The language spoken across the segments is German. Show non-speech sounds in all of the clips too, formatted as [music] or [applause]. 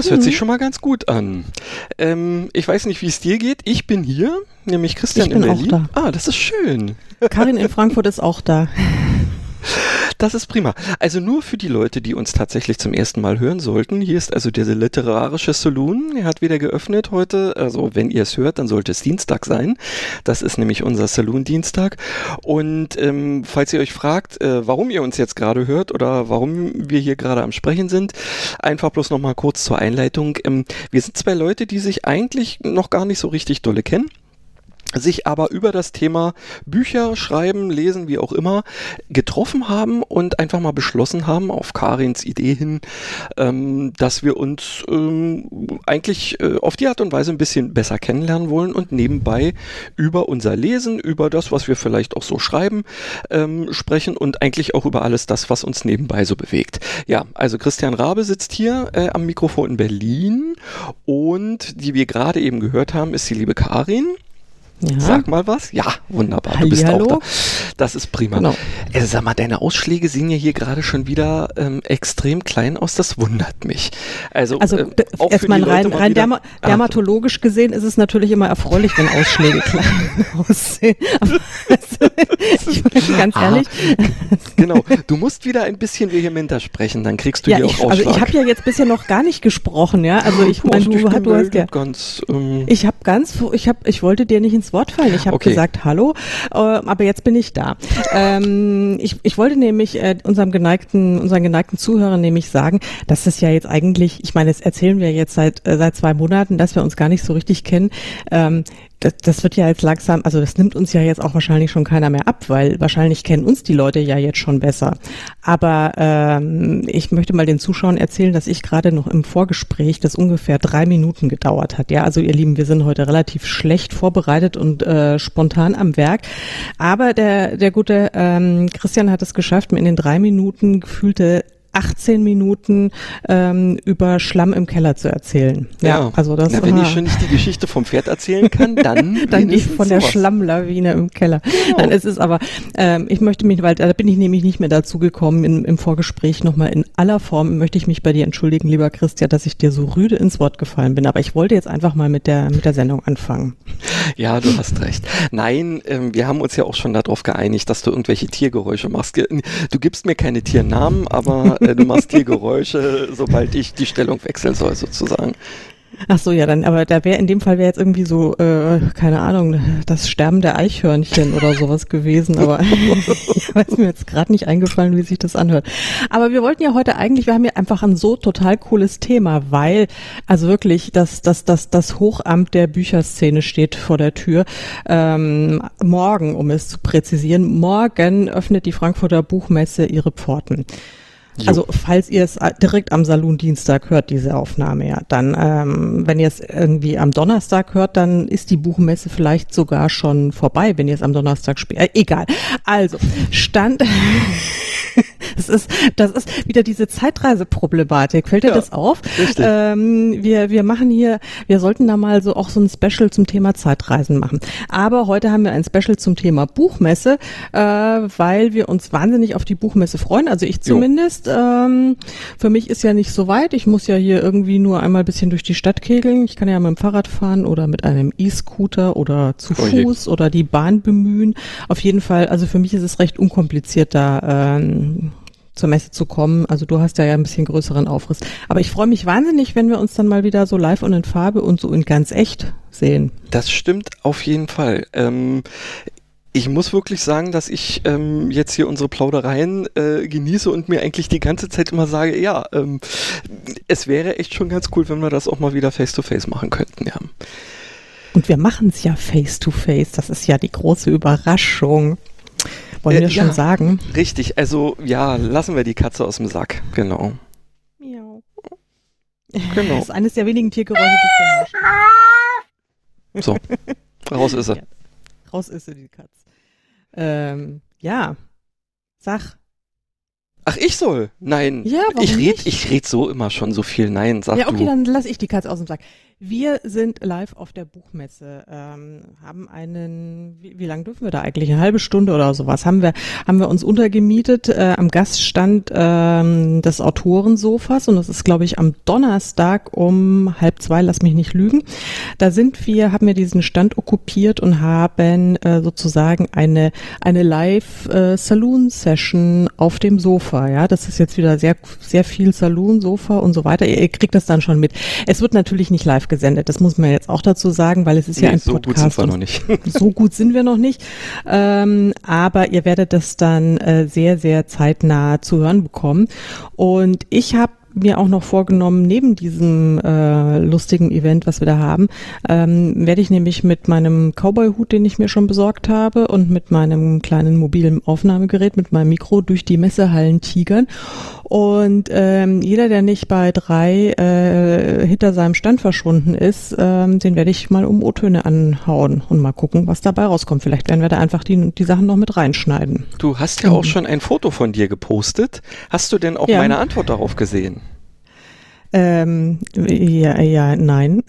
das hört mhm. sich schon mal ganz gut an. Ähm, ich weiß nicht, wie es dir geht. Ich bin hier, nämlich Christian ich bin in Berlin. Auch da. Ah, das ist schön. Karin in Frankfurt ist auch da. [laughs] Das ist prima. Also nur für die Leute, die uns tatsächlich zum ersten Mal hören sollten. Hier ist also der literarische Saloon. Er hat wieder geöffnet heute. Also wenn ihr es hört, dann sollte es Dienstag sein. Das ist nämlich unser Saloon-Dienstag. Und ähm, falls ihr euch fragt, äh, warum ihr uns jetzt gerade hört oder warum wir hier gerade am Sprechen sind, einfach bloß nochmal kurz zur Einleitung. Ähm, wir sind zwei Leute, die sich eigentlich noch gar nicht so richtig dolle kennen sich aber über das Thema Bücher schreiben, lesen, wie auch immer, getroffen haben und einfach mal beschlossen haben, auf Karins Idee hin, ähm, dass wir uns ähm, eigentlich äh, auf die Art und Weise ein bisschen besser kennenlernen wollen und nebenbei über unser Lesen, über das, was wir vielleicht auch so schreiben, ähm, sprechen und eigentlich auch über alles das, was uns nebenbei so bewegt. Ja, also Christian Rabe sitzt hier äh, am Mikrofon in Berlin und die wir gerade eben gehört haben, ist die liebe Karin. Ja. Sag mal was. Ja, wunderbar. Du bist hallo. auch da. Das ist prima. Genau. Also, sag mal, deine Ausschläge sehen ja hier gerade schon wieder ähm, extrem klein aus. Das wundert mich. Also, also äh, erstmal rein, rein derma ah. dermatologisch gesehen ist es natürlich immer erfreulich, wenn Ausschläge klein [laughs] aussehen. Aber, [laughs] ich meine, ganz ah, ehrlich. genau. Du musst wieder ein bisschen vehementer sprechen, dann kriegst du ja, hier ich, auch Ausschlag. Also ich habe ja jetzt bisher noch gar nicht gesprochen, ja. Also ich meine, du, du, du hast ja. Ganz, ähm, ich habe ganz, ich habe, ich wollte dir nicht ins Wort fallen. Ich habe okay. gesagt Hallo, äh, aber jetzt bin ich da. Ähm, ich, ich wollte nämlich äh, unserem geneigten, unseren geneigten Zuhörern nämlich sagen, dass es ja jetzt eigentlich, ich meine, das erzählen wir jetzt seit äh, seit zwei Monaten, dass wir uns gar nicht so richtig kennen. Ähm, das, das wird ja jetzt langsam, also das nimmt uns ja jetzt auch wahrscheinlich schon keiner mehr ab, weil wahrscheinlich kennen uns die Leute ja jetzt schon besser. Aber ähm, ich möchte mal den Zuschauern erzählen, dass ich gerade noch im Vorgespräch, das ungefähr drei Minuten gedauert hat. Ja, also ihr Lieben, wir sind heute relativ schlecht vorbereitet und äh, spontan am Werk. Aber der, der gute ähm, Christian hat es geschafft, mir in den drei Minuten gefühlte 18 Minuten ähm, über Schlamm im Keller zu erzählen. Ja, ja. also das. Na, wenn ich schon nicht die Geschichte vom Pferd erzählen kann, dann [laughs] dann die von der sowas. Schlammlawine im Keller. Genau. Nein, es ist aber, ähm, ich möchte mich, weil da bin ich nämlich nicht mehr dazu gekommen, in, im Vorgespräch nochmal in aller Form möchte ich mich bei dir entschuldigen, lieber Christian, dass ich dir so rüde ins Wort gefallen bin. Aber ich wollte jetzt einfach mal mit der mit der Sendung anfangen. Ja, du hast recht. Nein, ähm, wir haben uns ja auch schon darauf geeinigt, dass du irgendwelche Tiergeräusche machst. Du gibst mir keine Tiernamen, aber äh, du machst hier Geräusche, sobald ich die Stellung wechseln soll, sozusagen. Ach so, ja, dann, aber da wäre in dem Fall wäre jetzt irgendwie so, äh, keine Ahnung, das Sterben der Eichhörnchen oder sowas gewesen, aber [laughs] ich weiß mir jetzt gerade nicht eingefallen, wie sich das anhört. Aber wir wollten ja heute eigentlich, wir haben ja einfach ein so total cooles Thema, weil, also wirklich, das, das, das, das Hochamt der Bücherszene steht vor der Tür. Ähm, morgen, um es zu präzisieren, morgen öffnet die Frankfurter Buchmesse ihre Pforten. Jo. Also falls ihr es direkt am Salon Dienstag hört, diese Aufnahme, ja, dann, ähm, wenn ihr es irgendwie am Donnerstag hört, dann ist die Buchmesse vielleicht sogar schon vorbei, wenn ihr es am Donnerstag spielt. Äh, egal. Also, Stand. [laughs] das ist, das ist wieder diese Zeitreiseproblematik. Fällt dir ja, das auf? Richtig. Ähm, wir, wir machen hier, wir sollten da mal so auch so ein Special zum Thema Zeitreisen machen. Aber heute haben wir ein Special zum Thema Buchmesse, äh, weil wir uns wahnsinnig auf die Buchmesse freuen. Also ich zumindest. Ähm, für mich ist ja nicht so weit. Ich muss ja hier irgendwie nur einmal ein bisschen durch die Stadt kegeln. Ich kann ja mit dem Fahrrad fahren oder mit einem E-Scooter oder zu oh Fuß oder die Bahn bemühen. Auf jeden Fall, also für mich ist es recht unkompliziert da ähm, zur Messe zu kommen. Also du hast ja, ja ein bisschen größeren Aufriss. Aber ich freue mich wahnsinnig, wenn wir uns dann mal wieder so live und in Farbe und so in ganz echt sehen. Das stimmt auf jeden Fall. Ähm, ich muss wirklich sagen, dass ich ähm, jetzt hier unsere Plaudereien äh, genieße und mir eigentlich die ganze Zeit immer sage, ja, ähm, es wäre echt schon ganz cool, wenn wir das auch mal wieder face-to-face -face machen könnten, ja. Und wir machen es ja face-to-face, -face. das ist ja die große Überraschung. Wollen äh, wir ja, schon sagen? Richtig, also ja, lassen wir die Katze aus dem Sack, genau. Miau. Genau. Das ist eines der wenigen Tiergeräusche, die ich ja So, raus ist sie. Ja, raus ist sie, die Katze. Ähm, ja, sag. Ach, ich soll? Nein. Ja, warum ich red, nicht? ich red so immer schon so viel. Nein, sag Ja, okay, du. dann lass ich die Katze aus dem Sack. Wir sind live auf der Buchmesse, ähm, haben einen, wie, wie lange dürfen wir da eigentlich? Eine halbe Stunde oder sowas haben wir, haben wir uns untergemietet äh, am Gaststand ähm, des Autorensofas und das ist, glaube ich, am Donnerstag um halb zwei, lass mich nicht lügen. Da sind wir, haben wir diesen Stand okkupiert und haben äh, sozusagen eine, eine Live-Saloon-Session äh, auf dem Sofa. Ja, das ist jetzt wieder sehr, sehr viel Saloon-Sofa und so weiter. Ihr, ihr kriegt das dann schon mit. Es wird natürlich nicht live gesendet. Das muss man jetzt auch dazu sagen, weil es ist nee, ja ein so Podcast. So gut sind wir noch nicht. [laughs] so gut sind wir noch nicht. Ähm, aber ihr werdet das dann äh, sehr, sehr zeitnah zu hören bekommen. Und ich habe mir auch noch vorgenommen, neben diesem äh, lustigen Event, was wir da haben, ähm, werde ich nämlich mit meinem Cowboy-Hut, den ich mir schon besorgt habe, und mit meinem kleinen mobilen Aufnahmegerät, mit meinem Mikro durch die Messehallen tigern. Und ähm, jeder, der nicht bei drei äh, hinter seinem Stand verschwunden ist, ähm, den werde ich mal um O-Töne anhauen und mal gucken, was dabei rauskommt. Vielleicht werden wir da einfach die, die Sachen noch mit reinschneiden. Du hast ja mhm. auch schon ein Foto von dir gepostet. Hast du denn auch ja. meine Antwort darauf gesehen? Ähm, ja, ja, nein.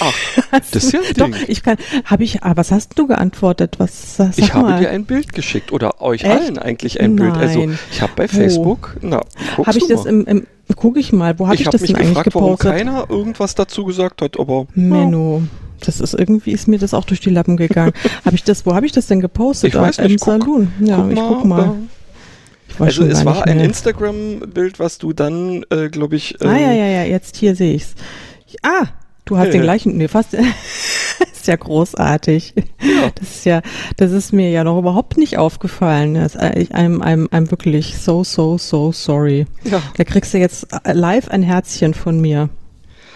Ach, [laughs] das ist ja Doch, ich kann, habe ich, ah, was hast du geantwortet? Was, sag Ich habe dir ein Bild geschickt oder euch Echt? allen eigentlich ein nein. Bild. Also, ich habe bei Facebook, wo? na, Habe ich das im, im guck ich mal, wo habe ich, ich hab das denn eigentlich gefragt, gepostet? warum keiner irgendwas dazu gesagt hat, aber Menno. Ja. Das ist irgendwie ist mir das auch durch die Lappen gegangen. [laughs] habe ich das, wo habe ich das denn gepostet? Ich weiß nicht, Im guck, Saloon. Ja, guck ich guck mal. mal. Also es war ein Instagram-Bild, was du dann, äh, glaube ich. Ähm, ah ja, ähm, ja, ja, jetzt hier sehe ich's. Ah, du hast äh, den gleichen, nee, fast, [laughs] ist ja großartig. Ja. Das ist ja, das ist mir ja noch überhaupt nicht aufgefallen. Das ist einem, einem, einem wirklich so, so, so sorry. Ja. Da kriegst du jetzt live ein Herzchen von mir.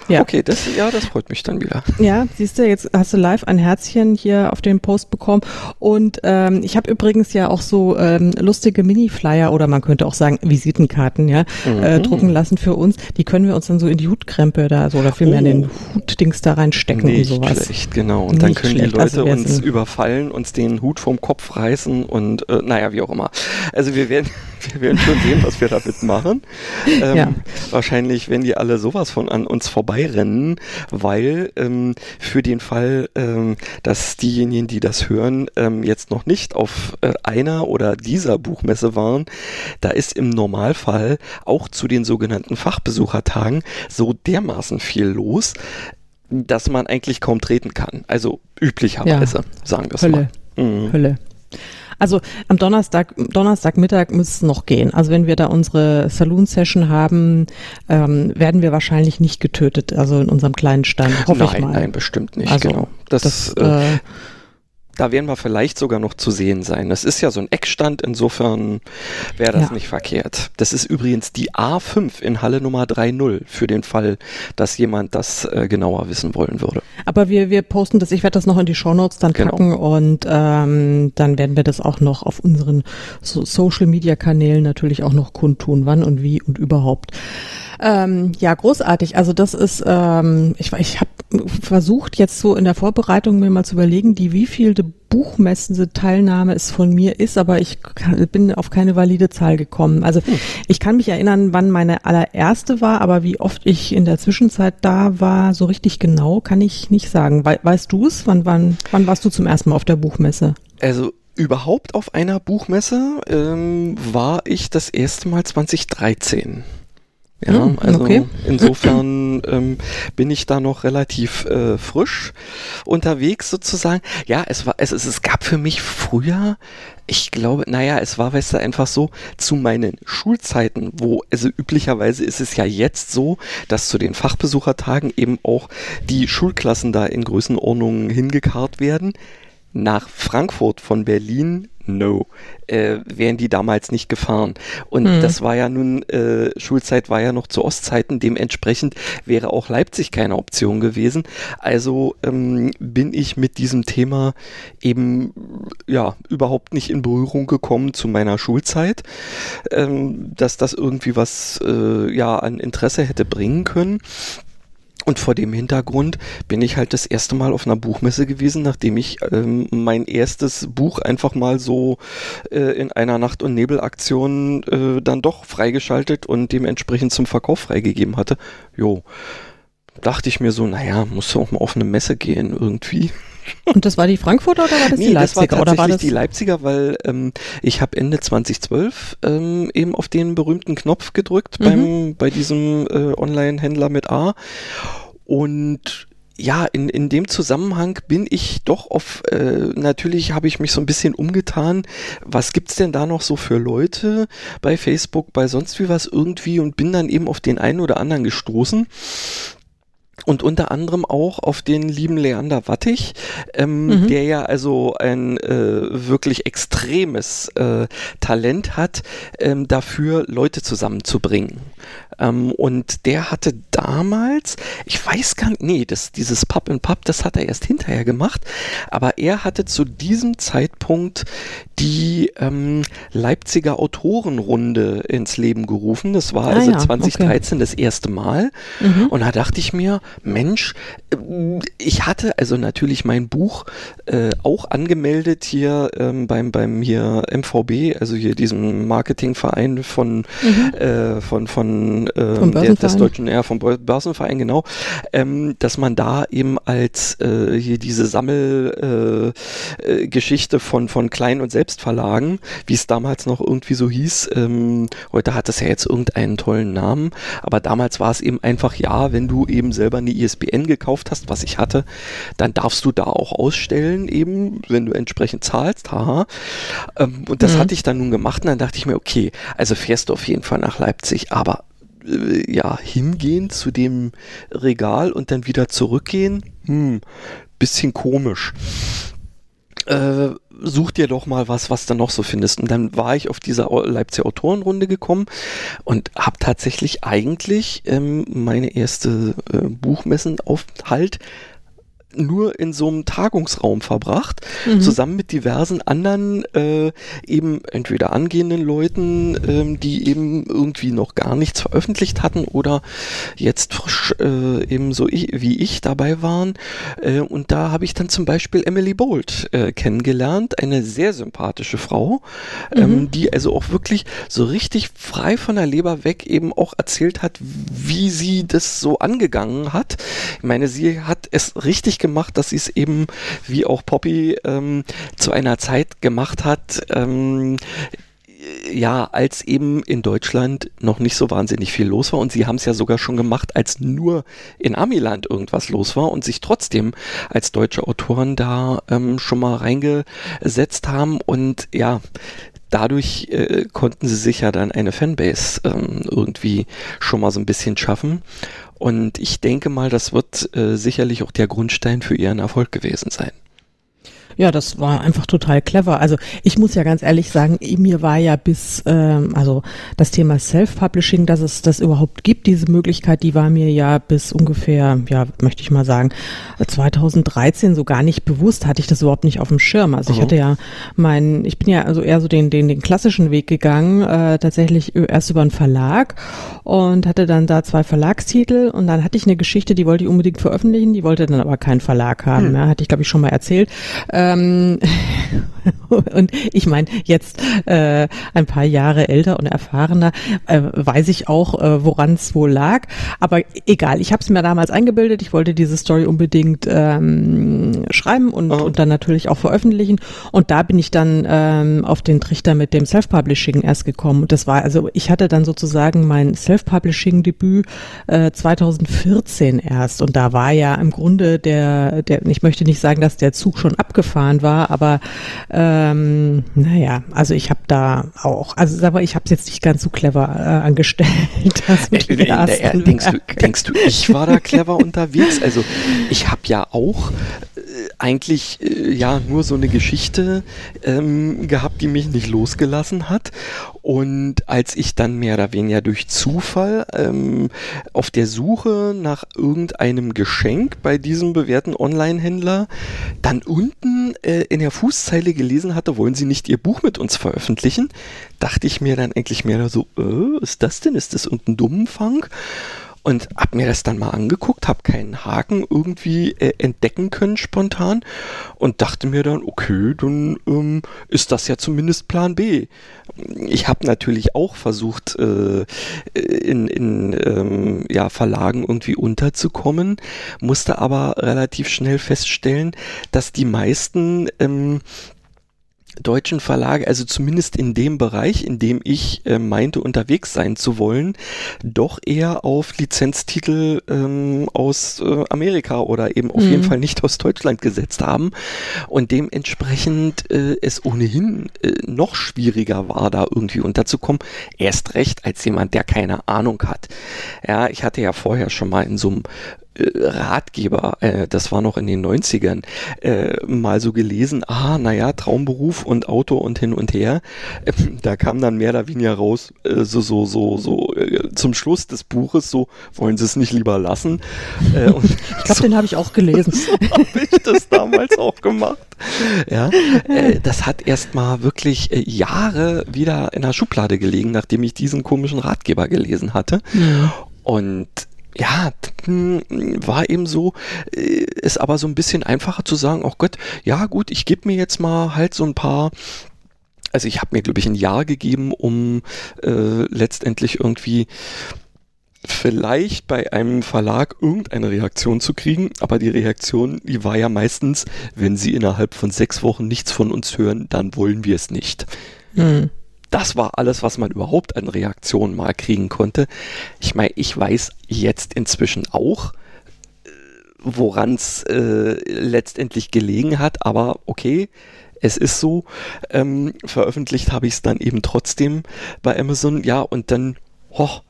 Ja. Okay, das, ja, das freut mich dann wieder. Ja, siehst du, jetzt hast du live ein Herzchen hier auf den Post bekommen. Und ähm, ich habe übrigens ja auch so ähm, lustige Mini-Flyer oder man könnte auch sagen Visitenkarten, ja, äh, mhm. äh, drucken lassen für uns. Die können wir uns dann so in die Hutkrempe da so oder vielmehr oh. in den Hutdings da reinstecken Nicht und sowas. Schlecht, genau. Und Nicht dann können schlecht. die Leute also uns überfallen, uns den Hut vom Kopf reißen und äh, naja, wie auch immer. Also wir werden, [laughs] wir werden schon sehen, was wir damit machen. Ähm, ja. Wahrscheinlich, wenn die alle sowas von an uns vorbei vorbeirennen, weil ähm, für den Fall, ähm, dass diejenigen, die das hören, ähm, jetzt noch nicht auf äh, einer oder dieser Buchmesse waren, da ist im Normalfall auch zu den sogenannten Fachbesuchertagen so dermaßen viel los, dass man eigentlich kaum treten kann. Also üblicherweise, ja. sagen wir es mal. Mhm. Hölle. Also am Donnerstag, Donnerstagmittag muss es noch gehen. Also wenn wir da unsere Saloon-Session haben, ähm, werden wir wahrscheinlich nicht getötet, also in unserem kleinen Stand, hoffe nein, ich mal. Nein, bestimmt nicht, also, genau. Das, das äh, äh da werden wir vielleicht sogar noch zu sehen sein. Das ist ja so ein Eckstand, insofern wäre das ja. nicht verkehrt. Das ist übrigens die A5 in Halle Nummer 3.0 für den Fall, dass jemand das äh, genauer wissen wollen würde. Aber wir, wir posten das, ich werde das noch in die Shownotes dann genau. packen und ähm, dann werden wir das auch noch auf unseren so Social Media Kanälen natürlich auch noch kundtun, wann und wie und überhaupt. Ähm, ja, großartig. Also das ist, ähm, ich, ich habe versucht jetzt so in der Vorbereitung mir mal zu überlegen, die wievielte buchmessende Teilnahme es von mir ist, aber ich kann, bin auf keine valide Zahl gekommen. Also hm. ich kann mich erinnern, wann meine allererste war, aber wie oft ich in der Zwischenzeit da war, so richtig genau kann ich nicht sagen. We weißt du es? Wann, wann, wann warst du zum ersten Mal auf der Buchmesse? Also überhaupt auf einer Buchmesse ähm, war ich das erste Mal 2013. Ja, hm, also okay. insofern ähm, bin ich da noch relativ äh, frisch unterwegs sozusagen. Ja, es war, es, es, es gab für mich früher, ich glaube, naja, es war, weißt du, einfach so zu meinen Schulzeiten, wo, also üblicherweise ist es ja jetzt so, dass zu den Fachbesuchertagen eben auch die Schulklassen da in Größenordnungen hingekarrt werden. Nach Frankfurt von Berlin no, äh, wären die damals nicht gefahren. Und mhm. das war ja nun, äh, Schulzeit war ja noch zu Ostzeiten, dementsprechend wäre auch Leipzig keine Option gewesen. Also ähm, bin ich mit diesem Thema eben ja überhaupt nicht in Berührung gekommen zu meiner Schulzeit, ähm, dass das irgendwie was äh, ja an Interesse hätte bringen können. Und vor dem Hintergrund bin ich halt das erste Mal auf einer Buchmesse gewesen, nachdem ich ähm, mein erstes Buch einfach mal so äh, in einer Nacht- und Nebelaktion äh, dann doch freigeschaltet und dementsprechend zum Verkauf freigegeben hatte. Jo dachte ich mir so, naja, musst du auch mal auf eine Messe gehen irgendwie. [laughs] Und das war die Frankfurter oder war das nee, die Leipziger? Das war tatsächlich oder war das die Leipziger, weil ähm, ich habe Ende 2012 ähm, eben auf den berühmten Knopf gedrückt Mhm. beim, bei diesem äh, Online-Händler mit A. Und ja, in, in dem Zusammenhang bin ich doch auf, äh, natürlich habe ich mich so ein bisschen umgetan. Was gibt's denn da noch so für Leute bei Facebook, bei sonst wie was irgendwie und bin dann eben auf den einen oder anderen gestoßen. Und unter anderem auch auf den lieben Leander Wattig, ähm, Mhm. der ja also ein äh, wirklich extremes äh, Talent hat, ähm, dafür Leute zusammenzubringen. Ähm, und der hatte damals, ich weiß gar nicht, nee, das, dieses Pub in Pub, das hat er erst hinterher gemacht, aber er hatte zu diesem Zeitpunkt die ähm, Leipziger Autorenrunde ins Leben gerufen. Das war Ah also ja, 2013 das erste Mal. Mhm. Und da dachte ich mir, Mensch, äh, ich hatte also natürlich mein Buch äh, auch angemeldet hier ähm, beim, beim hier MVB, also hier diesem Marketingverein von, äh, von, von, äh, Vom der, des Börsenverein. deutschen, ja, vom Bör- Börsenverein, genau, ähm, dass man da eben als äh, hier diese Sammelgeschichte äh, äh, von, von Klein- und Selbstverlagen, wie es damals noch irgendwie so hieß, ähm, heute hat es ja jetzt irgendeinen tollen Namen, aber damals war es eben einfach, ja, wenn du eben selber eine ISBN gekauft hast, was ich hatte, dann darfst du da auch ausstellen, eben, wenn du entsprechend zahlst, haha. Ähm, und das Mhm. hatte ich dann nun gemacht und dann dachte ich mir, okay, also fährst du auf jeden Fall nach Leipzig, aber äh, ja, hingehen zu dem Regal und dann wieder zurückgehen, hm, bisschen komisch. Äh, such dir doch mal was, was du noch so findest. Und dann war ich auf dieser Leipziger Autorenrunde gekommen und habe tatsächlich eigentlich ähm, meine erste äh, Buchmessenaufhalt nur in so einem Tagungsraum verbracht, Mhm. zusammen mit diversen anderen äh, eben entweder angehenden Leuten, ähm, die eben irgendwie noch gar nichts veröffentlicht hatten oder jetzt frisch äh, eben so ich, wie ich dabei waren. Äh, und da habe ich dann zum Beispiel Emily Bolt äh, kennengelernt, eine sehr sympathische Frau, ähm, die also auch wirklich so richtig frei von der Leber weg eben auch erzählt hat, wie sie das so angegangen hat. Ich meine, sie hat es richtig gemacht, dass sie es eben, wie auch Poppy, ähm, zu einer Zeit gemacht hat, ähm, ja, als eben in Deutschland noch nicht so wahnsinnig viel los war und sie haben es ja sogar schon gemacht, als nur in Amiland irgendwas los war und sich trotzdem als deutsche Autoren da ähm, schon mal reingesetzt haben und ja, dadurch äh, konnten sie sich ja dann eine Fanbase ähm, irgendwie schon mal so ein bisschen schaffen. Und ich denke mal, das wird äh, sicherlich auch der Grundstein für ihren Erfolg gewesen sein. Ja, das war einfach total clever. Also ich muss ja ganz ehrlich sagen, mir war ja bis, ähm, also das Thema Self-Publishing, dass es das überhaupt gibt, diese Möglichkeit, die war mir ja bis ungefähr, ja, möchte ich mal sagen, 2013 so gar nicht bewusst, hatte ich das überhaupt nicht auf dem Schirm. Also ich Mhm. hatte ja mein, ich bin ja also eher so den, den, den klassischen Weg gegangen, äh, tatsächlich erst über einen Verlag und hatte dann da zwei Verlagstitel und dann hatte ich eine Geschichte, die wollte ich unbedingt veröffentlichen, die wollte dann aber keinen Verlag haben. Hm. Ja, hatte ich, glaube ich, schon mal erzählt. Ähm, [laughs] [laughs] und ich meine, jetzt äh, ein paar Jahre älter und erfahrener, äh, weiß ich auch, äh, woran es wohl lag. Aber egal, ich habe es mir damals eingebildet. Ich wollte diese Story unbedingt ähm, schreiben und, Oh. und dann natürlich auch veröffentlichen. Und da bin ich dann ähm, auf den Trichter mit dem Self-Publishing erst gekommen. Und das war, also ich hatte dann sozusagen mein Self-Publishing-Debüt äh, 2014 erst. Und da war ja im Grunde der, der, ich möchte nicht sagen, dass der Zug schon abgefahren war, aber ähm, naja, also ich habe da auch, also mal, ich habe es jetzt nicht ganz so clever äh, angestellt. [laughs] Den Äh, äh, ersten äh, denkst, du, denkst du, ich war da clever [laughs] unterwegs? Also ich habe ja auch äh, eigentlich ja nur so eine Geschichte ähm, gehabt, die mich nicht losgelassen hat. Und als ich dann mehr oder weniger durch Zufall ähm, auf der Suche nach irgendeinem Geschenk bei diesem bewährten Online-Händler dann unten äh, in der Fußzeile gelesen hatte, wollen Sie nicht Ihr Buch mit uns veröffentlichen, dachte ich mir dann eigentlich mehr so, äh, ist das denn? Ist das irgendein Dummenfang? und habe mir das dann mal angeguckt, habe keinen Haken irgendwie äh, entdecken können spontan und dachte mir dann, okay, dann ähm, ist das ja zumindest Plan B. Ich habe natürlich auch versucht, äh, in, in ähm, ja, Verlagen irgendwie unterzukommen, musste aber relativ schnell feststellen, dass die meisten ähm, deutschen Verlage, also zumindest in dem Bereich, in dem ich äh, meinte, unterwegs sein zu wollen, doch eher auf Lizenztitel ähm, aus äh, Amerika oder eben auf mhm. jeden Fall nicht aus Deutschland gesetzt haben und dementsprechend äh, es ohnehin äh, noch schwieriger war, da irgendwie unterzukommen. Erst recht als jemand, der keine Ahnung hat. Ja, ich hatte ja vorher schon mal in so einem Ratgeber, äh, das war noch in den 90ern, äh, mal so gelesen, ah, naja, Traumberuf und Auto und hin und her. Äh, [laughs] da kam dann mehr oder weniger raus, äh, so, so, so, so, äh, zum Schluss des Buches, so, wollen Sie es nicht lieber lassen? Äh, und [laughs] ich glaube, so, den habe ich auch gelesen. [laughs] so habe ich das damals auch gemacht. Ja, das hat erst mal wirklich Jahre wieder in der Schublade gelegen, nachdem ich diesen komischen Ratgeber gelesen hatte. Ja. Und ja, war eben so, äh, ist aber so ein bisschen einfacher zu sagen, oh Gott, ja gut, ich gebe mir jetzt mal halt so ein paar also ich habe mir, glaube ich, ein Jahr gegeben, um äh, letztendlich irgendwie vielleicht bei einem Verlag irgendeine Reaktion zu kriegen, aber die Reaktion, die war ja meistens, wenn sie innerhalb von sechs Wochen nichts von uns hören, dann wollen wir es nicht. Mhm das war alles, was man überhaupt an Reaktionen mal kriegen konnte. Ich meine, ich weiß jetzt inzwischen auch, äh, woran es äh, letztendlich gelegen hat, aber okay, es ist so. Ähm, veröffentlicht habe ich es dann eben trotzdem bei Amazon, ja, und dann, hoch.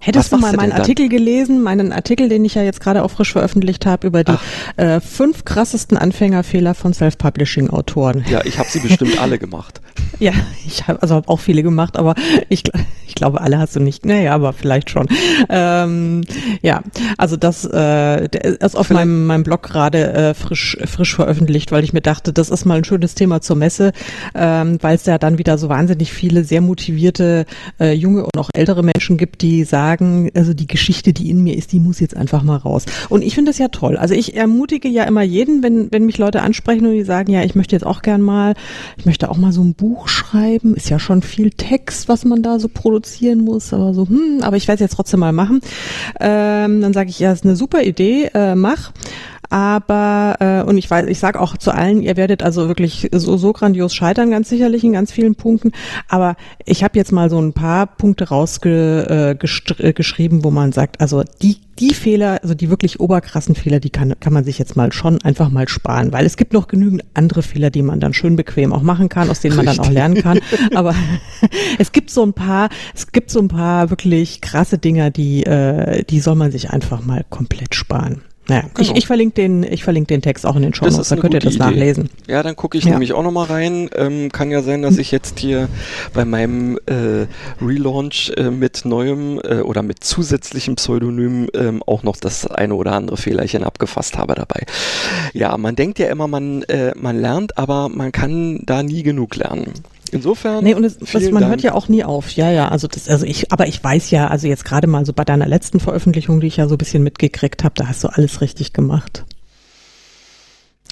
Hättest du mal meinen Artikel gelesen, meinen Artikel, den ich ja jetzt gerade auch frisch veröffentlicht habe, über die äh, fünf krassesten Anfängerfehler von Self-Publishing-Autoren? Ja, ich habe sie bestimmt alle gemacht. [laughs] Ja, ich habe also hab auch viele gemacht, aber ich, ich glaube, alle hast du nicht. Naja, aber vielleicht schon. Ähm, ja, also das äh, ist auf meinem, meinem Blog gerade äh, frisch, frisch veröffentlicht, weil ich mir dachte, das ist mal ein schönes Thema zur Messe, ähm, weil es ja dann wieder so wahnsinnig viele sehr motivierte äh, junge und auch ältere Menschen gibt, die sagen, also die Geschichte, die in mir ist, die muss jetzt einfach mal raus. Und ich finde das ja toll. Also ich ermutige ja immer jeden, wenn, wenn mich Leute ansprechen und die sagen, ja, ich möchte jetzt auch gern mal, ich möchte auch mal so ein Buch schreiben, ist ja schon viel Text, was man da so produzieren muss, aber so, hm, aber ich werde es jetzt trotzdem mal machen. Ähm, dann sage ich, ja, ist eine super Idee, äh, mach aber äh, und ich weiß, ich sage auch zu allen, ihr werdet also wirklich so, so grandios scheitern, ganz sicherlich in ganz vielen Punkten. Aber ich habe jetzt mal so ein paar Punkte rausgeschrieben, äh, wo man sagt, also die die Fehler, also die wirklich oberkrassen Fehler, die kann, kann man sich jetzt mal schon einfach mal sparen, weil es gibt noch genügend andere Fehler, die man dann schön bequem auch machen kann, aus denen man Richtig. dann auch lernen kann. [laughs] Aber [laughs] es gibt so ein paar, es gibt so ein paar wirklich krasse Dinger, die, äh, die soll man sich einfach mal komplett sparen. Naja, genau. ich, ich, verlinke den, ich verlinke den Text auch in den Show Notes, da könnt ihr das Idee. nachlesen. Ja, dann gucke ich ja. nämlich auch nochmal rein. Ähm, kann ja sein, dass ich jetzt hier bei meinem äh, Relaunch äh, mit neuem äh, oder mit zusätzlichem Pseudonym ähm, auch noch das eine oder andere Fehlerchen abgefasst habe dabei. Ja, man denkt ja immer, man, äh, man lernt, aber man kann da nie genug lernen. Insofern. Nee, und es, das, man Dank. hört ja auch nie auf. Ja, ja, also das, also ich, aber ich weiß ja, also jetzt gerade mal so bei deiner letzten Veröffentlichung, die ich ja so ein bisschen mitgekriegt habe, da hast du alles richtig gemacht.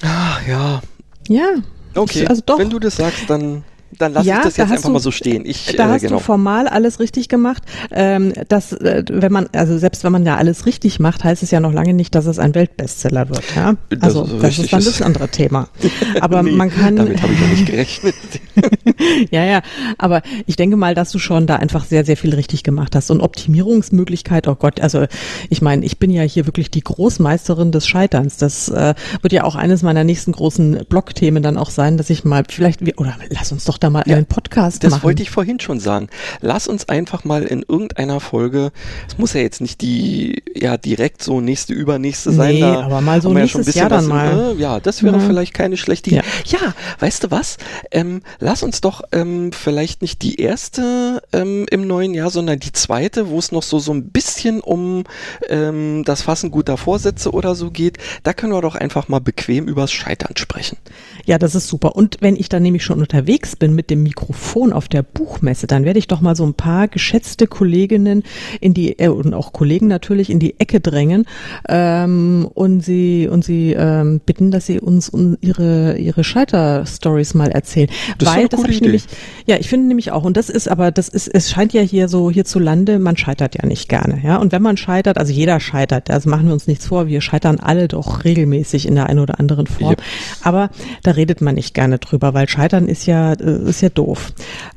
Ah, ja. Ja. Okay. Also doch. Wenn du das sagst, dann dann lass ja, ich das jetzt da einfach du, mal so stehen. Ich, da äh, hast genau. du formal alles richtig gemacht. Ähm, das, äh, wenn man, also selbst wenn man ja alles richtig macht, heißt es ja noch lange nicht, dass es ein Weltbestseller wird. Ja? Also das, das ist dann das andere Thema. [laughs] Aber nee, man kann. Damit habe ich noch nicht gerechnet. [laughs] ja, ja. Aber ich denke mal, dass du schon da einfach sehr, sehr viel richtig gemacht hast. Und Optimierungsmöglichkeit, oh Gott, also ich meine, ich bin ja hier wirklich die Großmeisterin des Scheiterns. Das äh, wird ja auch eines meiner nächsten großen Blogthemen dann auch sein, dass ich mal vielleicht, oder lass uns doch da mal ja, einen Podcast das machen. Das wollte ich vorhin schon sagen. Lass uns einfach mal in irgendeiner Folge, es muss ja jetzt nicht die, ja, direkt so nächste, übernächste sein. Nee, da aber mal so nächstes ja Jahr dann mal. In, ja, das wäre ja. vielleicht keine schlechte Idee. Ja. ja, weißt du was? Ähm, lass uns doch ähm, vielleicht nicht die erste ähm, im neuen Jahr, sondern die zweite, wo es noch so, so ein bisschen um ähm, das Fassen guter Vorsätze oder so geht. Da können wir doch einfach mal bequem übers Scheitern sprechen. Ja, das ist super. Und wenn ich dann nämlich schon unterwegs bin mit dem Mikrofon auf der Buchmesse, dann werde ich doch mal so ein paar geschätzte Kolleginnen in die äh, und auch Kollegen natürlich in die Ecke drängen ähm, und sie und sie ähm, bitten, dass sie uns un, ihre ihre Scheiter-Stories mal erzählen. Das Weil das habe ich nämlich, ja, ich finde nämlich auch und das ist aber das ist es scheint ja hier so hierzulande, man scheitert ja nicht gerne, ja und wenn man scheitert, also jeder scheitert, also machen wir uns nichts vor, wir scheitern alle doch regelmäßig in der einen oder anderen Form, Yep. aber da redet man nicht gerne drüber, weil Scheitern ist ja äh, ist ja doof.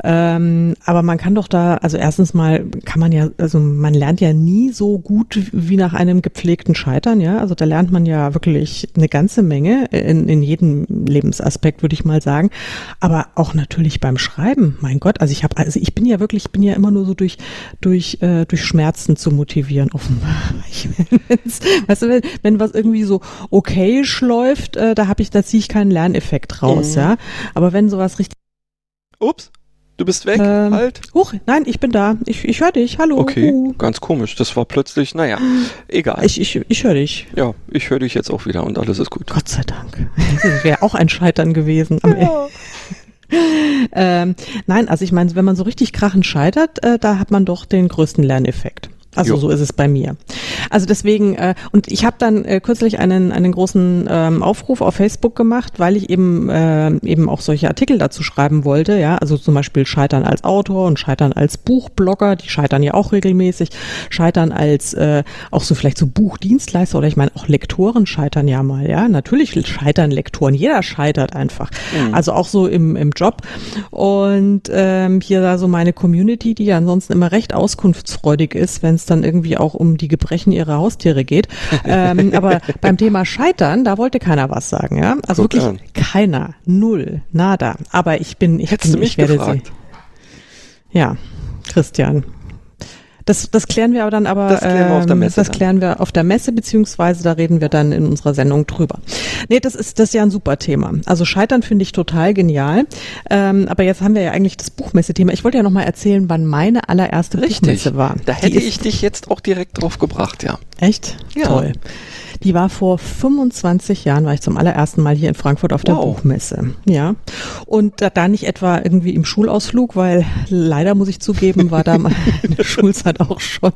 Ähm, aber man kann doch da, also erstens mal kann man ja, also man lernt ja nie so gut wie nach einem gepflegten Scheitern, ja. Also da lernt man ja wirklich eine ganze Menge in, in jedem Lebensaspekt, würde ich mal sagen. Aber auch natürlich beim Schreiben, mein Gott, also ich habe, also ich bin ja wirklich, ich bin ja immer nur so durch durch äh, durch Schmerzen zu motivieren, offenbar. [laughs] Ich, weißt du, wenn, wenn was irgendwie so okay läuft, äh, da habe ich, da ziehe ich keinen Lerneffekt raus, Mhm. ja. Aber wenn sowas richtig Ups, du bist weg. Ähm, halt. Huch, nein, ich bin da. Ich, ich höre dich. Hallo. Okay, Uh. ganz komisch. Das war plötzlich, naja, egal. Ich, ich, ich höre dich. ja, ich höre dich jetzt auch wieder und alles ist gut. Gott sei Dank. [laughs] Das wäre auch ein Scheitern gewesen. Ende. Ähm, nein, also ich meine, wenn man so richtig krachend scheitert, äh, da hat man doch den größten Lerneffekt. Also Jo. so ist es bei mir. Also deswegen, äh, und ich habe dann äh, kürzlich einen, einen großen ähm, Aufruf auf Facebook gemacht, weil ich eben äh, eben auch solche Artikel dazu schreiben wollte, ja, also zum Beispiel Scheitern als Autor und Scheitern als Buchblogger, die scheitern ja auch regelmäßig, Scheitern als äh, auch so vielleicht so Buchdienstleister oder ich meine auch Lektoren scheitern ja mal, ja, natürlich scheitern Lektoren, jeder scheitert einfach, also auch so im, im Job. Und ähm, hier da so meine Community, die ja ansonsten immer recht auskunftsfreudig ist, wenn es dann irgendwie auch um die Gebrechen ihrer Haustiere geht. ähm, [laughs] aber beim Thema Scheitern, da wollte keiner was sagen, ja. Also Guck wirklich an. keiner, null, nada. Aber ich bin, ich, Hättest du bin, mich ich werde gefragt. sie. Ja, Christian. Das, das klären wir aber dann aber. Das klären wir auf der Messe Das dann. klären wir auf der Messe, beziehungsweise da reden wir dann in unserer Sendung drüber. Nee, das ist, das ist ja ein super Thema. Also Scheitern finde ich total genial. Ähm, aber jetzt haben wir ja eigentlich das Buchmesse-Thema. Ich wollte ja noch mal erzählen, wann meine allererste Buchmesse war. Da hätte ich dich jetzt auch direkt drauf gebracht, ja. Echt? Ja. Toll. Die war vor 25 Jahren, war ich zum allerersten Mal hier in Frankfurt auf der Wow. Buchmesse. Ja. Und da, da nicht etwa irgendwie im Schulausflug, weil leider muss ich zugeben, war da meine [laughs] Schulzeit auch schon,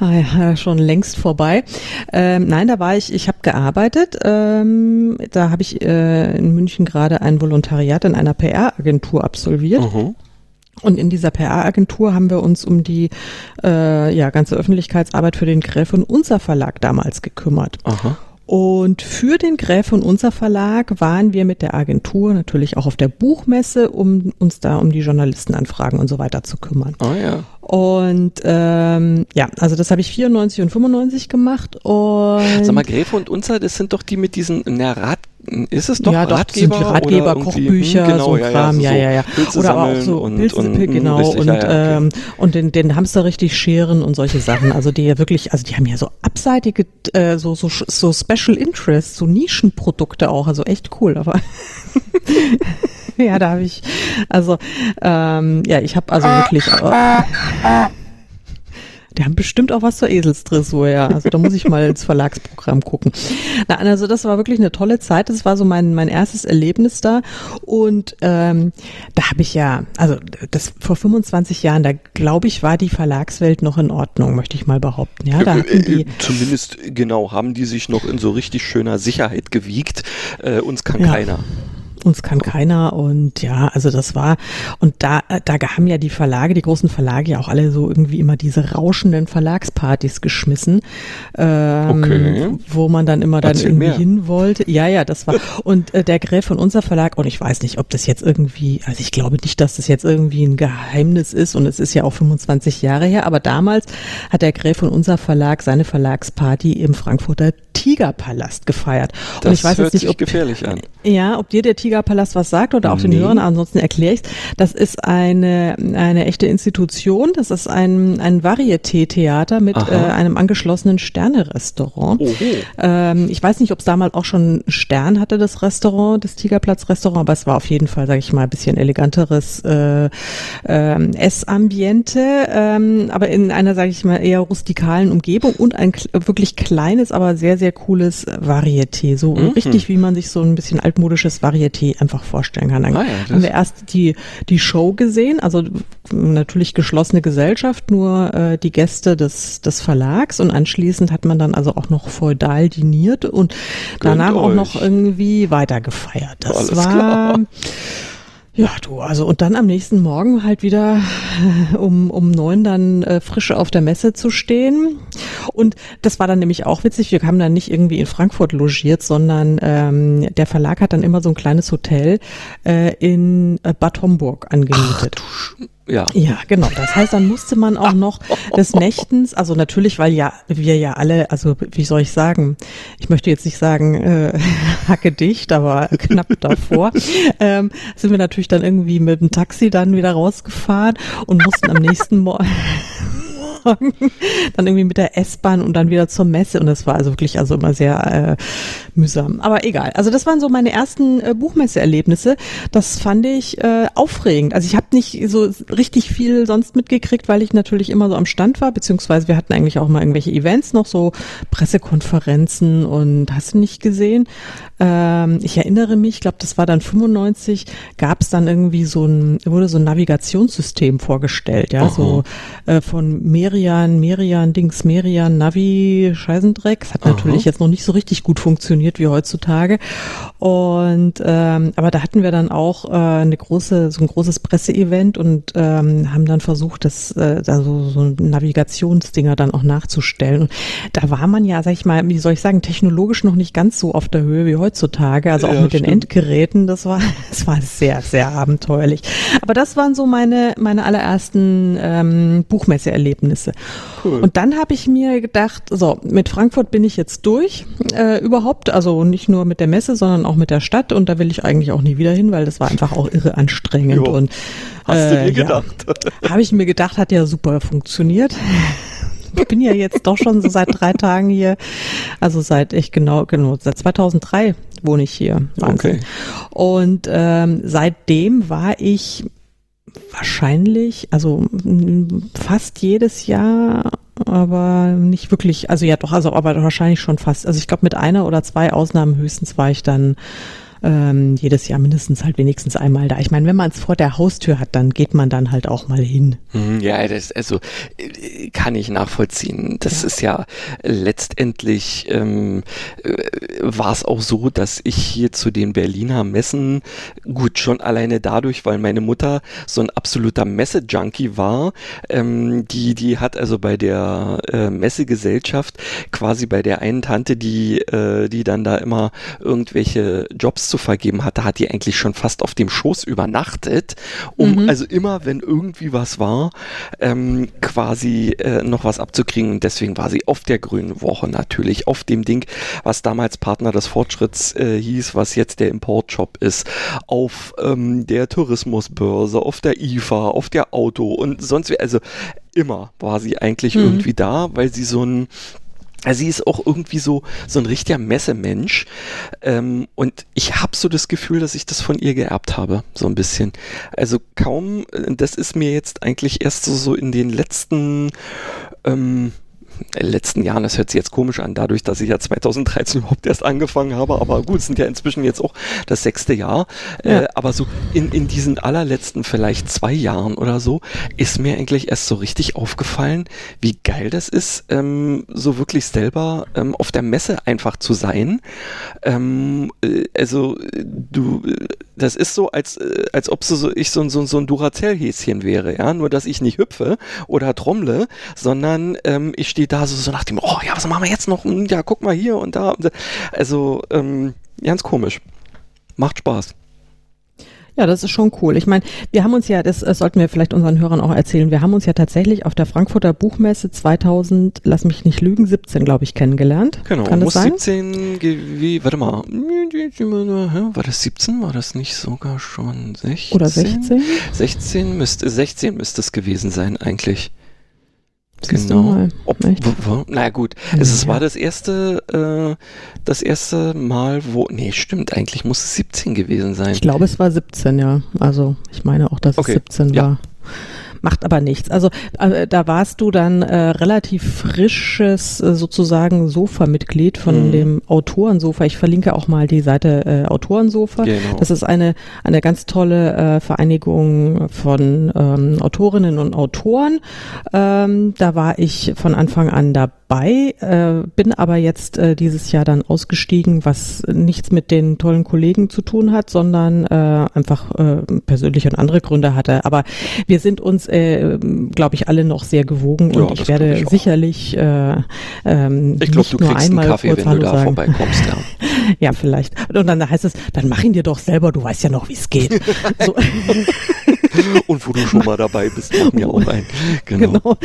ah ja, schon längst vorbei. Ähm, nein, da war ich, ich habe gearbeitet. Ähm, da habe ich äh, in München gerade ein Volontariat in einer PR-Agentur absolviert. Mhm. Und in dieser PR-Agentur haben wir uns um die äh, ja, ganze Öffentlichkeitsarbeit für den Gräf und Unser Verlag damals gekümmert. Aha. Und für den Gräf und Unser Verlag waren wir mit der Agentur natürlich auch auf der Buchmesse, um uns da um die Journalistenanfragen und so weiter zu kümmern. Ah ja. Und ähm, ja, also das habe ich 94 und 95 gemacht. Und Sag mal, Gräfe und Unzer, das sind doch die mit diesen, na, Rat, ist es doch ja, doch, das sind Ratgeber? die Ratgeber, irgendwie- Kochbücher, hm, genau, so ein ja, Kram, ja, ja, so ja, ja. Pilze Oder aber auch so und, Pilze, und, hm, genau, richtig, und, ja, ja, okay. ähm, und den, den Hamster richtig scheren und solche Sachen. Also die ja wirklich, also die haben ja so abseitige, äh, so, so, so Special Interest, so Nischenprodukte auch, also echt cool, aber [laughs] [laughs] ja, da habe ich, also ähm, ja, ich habe also wirklich äh, die haben bestimmt auch was zur Eselsdressur, ja. Also da muss ich mal ins Verlagsprogramm gucken. Na, also das war wirklich eine tolle Zeit. Das war so mein, mein erstes Erlebnis da. Und ähm, da habe ich ja, also das vor 25 Jahren, da glaube ich, war die Verlagswelt noch in Ordnung, möchte ich mal behaupten. Ja, da Äh, hatten die. äh, Zumindest, genau, haben die sich noch in so richtig schöner Sicherheit gewiegt. Äh, uns kann Ja. keiner. Uns kann keiner und ja, also das war und da da haben ja die Verlage, die großen Verlage ja auch alle so irgendwie immer diese rauschenden Verlagspartys geschmissen, ähm, Okay. wo man dann immer dann Erzähl irgendwie mehr. hin wollte. Ja, ja, das war und äh, der Gräf von unser Verlag und ich weiß nicht, ob das jetzt irgendwie, also ich glaube nicht, dass das jetzt irgendwie ein Geheimnis ist und es ist ja auch 25 Jahre her, aber damals hat der Gräf von unser Verlag seine Verlagsparty im Frankfurter Tigerpalast gefeiert. Das und ich weiß hört jetzt nicht, sich ob gefährlich an. ja, ob dir der Tigerpalast was sagt oder auch den Nee. Hörern, ansonsten erkläre ich's. Das ist eine, eine echte Institution. Das ist ein, ein Varieté-Theater mit äh, einem angeschlossenen Sterne-Restaurant. Ähm, ich weiß nicht, ob es damals auch schon einen Stern hatte, das Restaurant, das Tigerplatz-Restaurant, aber es war auf jeden Fall, sage ich mal, ein bisschen eleganteres äh, ähm, Essambiente, ähm, aber in einer, sage ich mal, eher rustikalen Umgebung und ein kl- wirklich kleines, aber sehr, sehr cooles Varieté. So Mhm. richtig, wie man sich so ein bisschen altmodisches Varieté einfach vorstellen kann. Dann Ah ja, haben wir erst die, die Show gesehen, also natürlich geschlossene Gesellschaft, nur äh, die Gäste des, des Verlags und anschließend hat man dann also auch noch feudal diniert und danach auch euch. noch irgendwie weiter gefeiert. Das Alles war klar. Ja, du, also und dann am nächsten Morgen halt wieder äh, um, um neun dann äh, frisch auf der Messe zu stehen. Und das war dann nämlich auch witzig, wir haben dann nicht irgendwie in Frankfurt logiert, sondern ähm, der Verlag hat dann immer so ein kleines Hotel äh, in äh, Bad Homburg angemietet. Ja. Ja, genau. Das heißt, dann musste man auch noch [laughs] des Nächtens, also natürlich, weil ja wir ja alle, also wie soll ich sagen, ich möchte jetzt nicht sagen äh, [laughs] hacke dicht, aber knapp davor, [laughs] ähm, sind wir natürlich dann irgendwie mit dem Taxi dann wieder rausgefahren und mussten am nächsten Morgen dann irgendwie mit der S-Bahn und dann wieder zur Messe und das war also wirklich also immer sehr äh, mühsam. Aber egal. Also das waren so meine ersten äh, Buchmesseerlebnisse. Das fand ich äh, aufregend. Also ich habe nicht so richtig viel sonst mitgekriegt, weil ich natürlich immer so am Stand war, beziehungsweise wir hatten eigentlich auch mal irgendwelche Events noch, so Pressekonferenzen und hast du nicht gesehen. Ähm, ich erinnere mich, ich glaube, das war dann 95, gab es dann irgendwie so ein, wurde so ein Navigationssystem vorgestellt, ja, Aha. so äh, von Merian, Merian, Dings, Merian, Navi, Scheißendreck. Das hat Aha. natürlich jetzt noch nicht so richtig gut funktioniert wie heutzutage. Und ähm, aber da hatten wir dann auch äh, eine große, so ein großes Presseevent und ähm, haben dann versucht, das äh, da so, so ein Navigationsdinger dann auch nachzustellen. Und da war man ja, sag ich mal, wie soll ich sagen, technologisch noch nicht ganz so auf der Höhe wie heutzutage. Also auch Ja, mit den stimmt. Endgeräten. Das war, [laughs] das war sehr, sehr abenteuerlich. Aber das waren so meine meine allerersten ähm, Buchmesseerlebnisse. Cool. Und dann habe ich mir gedacht, so, mit Frankfurt bin ich jetzt durch, äh, überhaupt, also nicht nur mit der Messe, sondern auch mit der Stadt und da will ich eigentlich auch nie wieder hin, weil das war einfach auch irre anstrengend Jo. und Hast du äh, dir ja. gedacht? [laughs] habe ich mir gedacht, hat ja super funktioniert. [laughs] Ich bin ja jetzt doch schon so seit drei Tagen hier, also seit ich genau, genau, seit 2003 wohne ich hier. Wahnsinn. Okay. Und ähm, seitdem war ich wahrscheinlich, also fast jedes Jahr, aber nicht wirklich, also ja doch, also aber wahrscheinlich schon fast. Also ich glaube mit einer oder zwei Ausnahmen höchstens war ich dann ähm, jedes Jahr mindestens halt wenigstens einmal da. Ich meine, wenn man es vor der Haustür hat, dann geht man dann halt auch mal hin. Hm, Ja, das also äh, kann ich nachvollziehen. Das ist ja letztendlich ähm, äh, war es auch so, dass ich hier zu den Berliner Messen gut schon alleine dadurch, weil meine Mutter so ein absoluter Messe-Junkie war, ähm, die die hat also bei der äh, Messegesellschaft quasi bei der einen Tante, die äh, die dann da immer irgendwelche Jobs zu vergeben hatte, hat die eigentlich schon fast auf dem Schoß übernachtet, um also immer, wenn irgendwie was war, ähm, quasi äh, noch was abzukriegen. Und deswegen war sie auf der Grünen Woche natürlich, auf dem Ding, was damals Partner des Fortschritts äh, hieß, was jetzt der Importshop ist, auf ähm, der Tourismusbörse, auf der IFA, auf der Auto und sonst wie, also immer war sie eigentlich Mhm. irgendwie da, weil sie so ein also sie ist auch irgendwie so so ein richtiger Messemensch ähm, und ich habe so das Gefühl, dass ich das von ihr geerbt habe, so ein bisschen. Also kaum, äh, das ist mir jetzt eigentlich erst so, so in den letzten ähm, letzten Jahren, das hört sich jetzt komisch an, dadurch, dass ich ja 2013 überhaupt erst angefangen habe, aber gut, es sind ja inzwischen jetzt auch das sechste Jahr, Ja. äh, aber so in, in diesen allerletzten vielleicht zwei Jahren oder so, ist mir eigentlich erst so richtig aufgefallen, wie geil das ist, ähm, so wirklich selber ähm, auf der Messe einfach zu sein. Ähm, äh, also äh, du, äh, das ist so, als, äh, als ob so, so ich so, ein- so, so ein Duracell-Häschen wäre, ja, nur dass ich nicht hüpfe oder trommle, sondern ähm, ich stehe da so, so nach dem, oh ja, was machen wir jetzt noch? Hm, Ja, guck mal hier und da. Und da. Also ähm, ganz komisch. Macht Spaß. Ja, das ist schon cool. Ich meine, wir haben uns ja, das äh, sollten wir vielleicht unseren Hörern auch erzählen, wir haben uns ja tatsächlich auf der Frankfurter Buchmesse 2000, lass mich nicht lügen, 17, glaube ich, kennengelernt. Genau, Kann das muss sein? 17, gew- warte mal, war das 17? War das nicht sogar schon 16? Oder 16? 16 müsste, 16 müsste es gewesen sein eigentlich. Siehst du Genau. mal, Ob, na gut, es Ja. war das erste, äh, das erste Mal, wo, nee, stimmt, eigentlich muss es 17 gewesen sein. Ich glaube, es war 17, ja. Also ich meine auch, dass Okay, es 17 ja. war. Macht aber nichts. Also äh, da warst du dann äh, relativ frisches äh, sozusagen Sofa-Mitglied von mhm. dem Autorensofa. Ich verlinke auch mal die Seite äh, Autorensofa. Genau. Das ist eine, eine ganz tolle äh, Vereinigung von ähm, Autorinnen und Autoren. Ähm, da war ich von Anfang an dabei dabei, äh, bin aber jetzt äh, dieses Jahr dann ausgestiegen, was nichts mit den tollen Kollegen zu tun hat, sondern äh, einfach äh, persönliche und andere Gründe hatte. Aber wir sind uns, äh, glaube ich, alle noch sehr gewogen ja, und ich werde ich sicherlich äh, ähm, ich glaube, du kriegst einmal einen Kaffee, wenn Hallo du da sagen. vorbeikommst. Ja. [laughs] ja, vielleicht. Und dann heißt es, dann mach ihn dir doch selber, du weißt ja noch, wie es geht. [laughs] So. [laughs] und wo du schon mal dabei bist, mach mir auch ein. Genau. genau.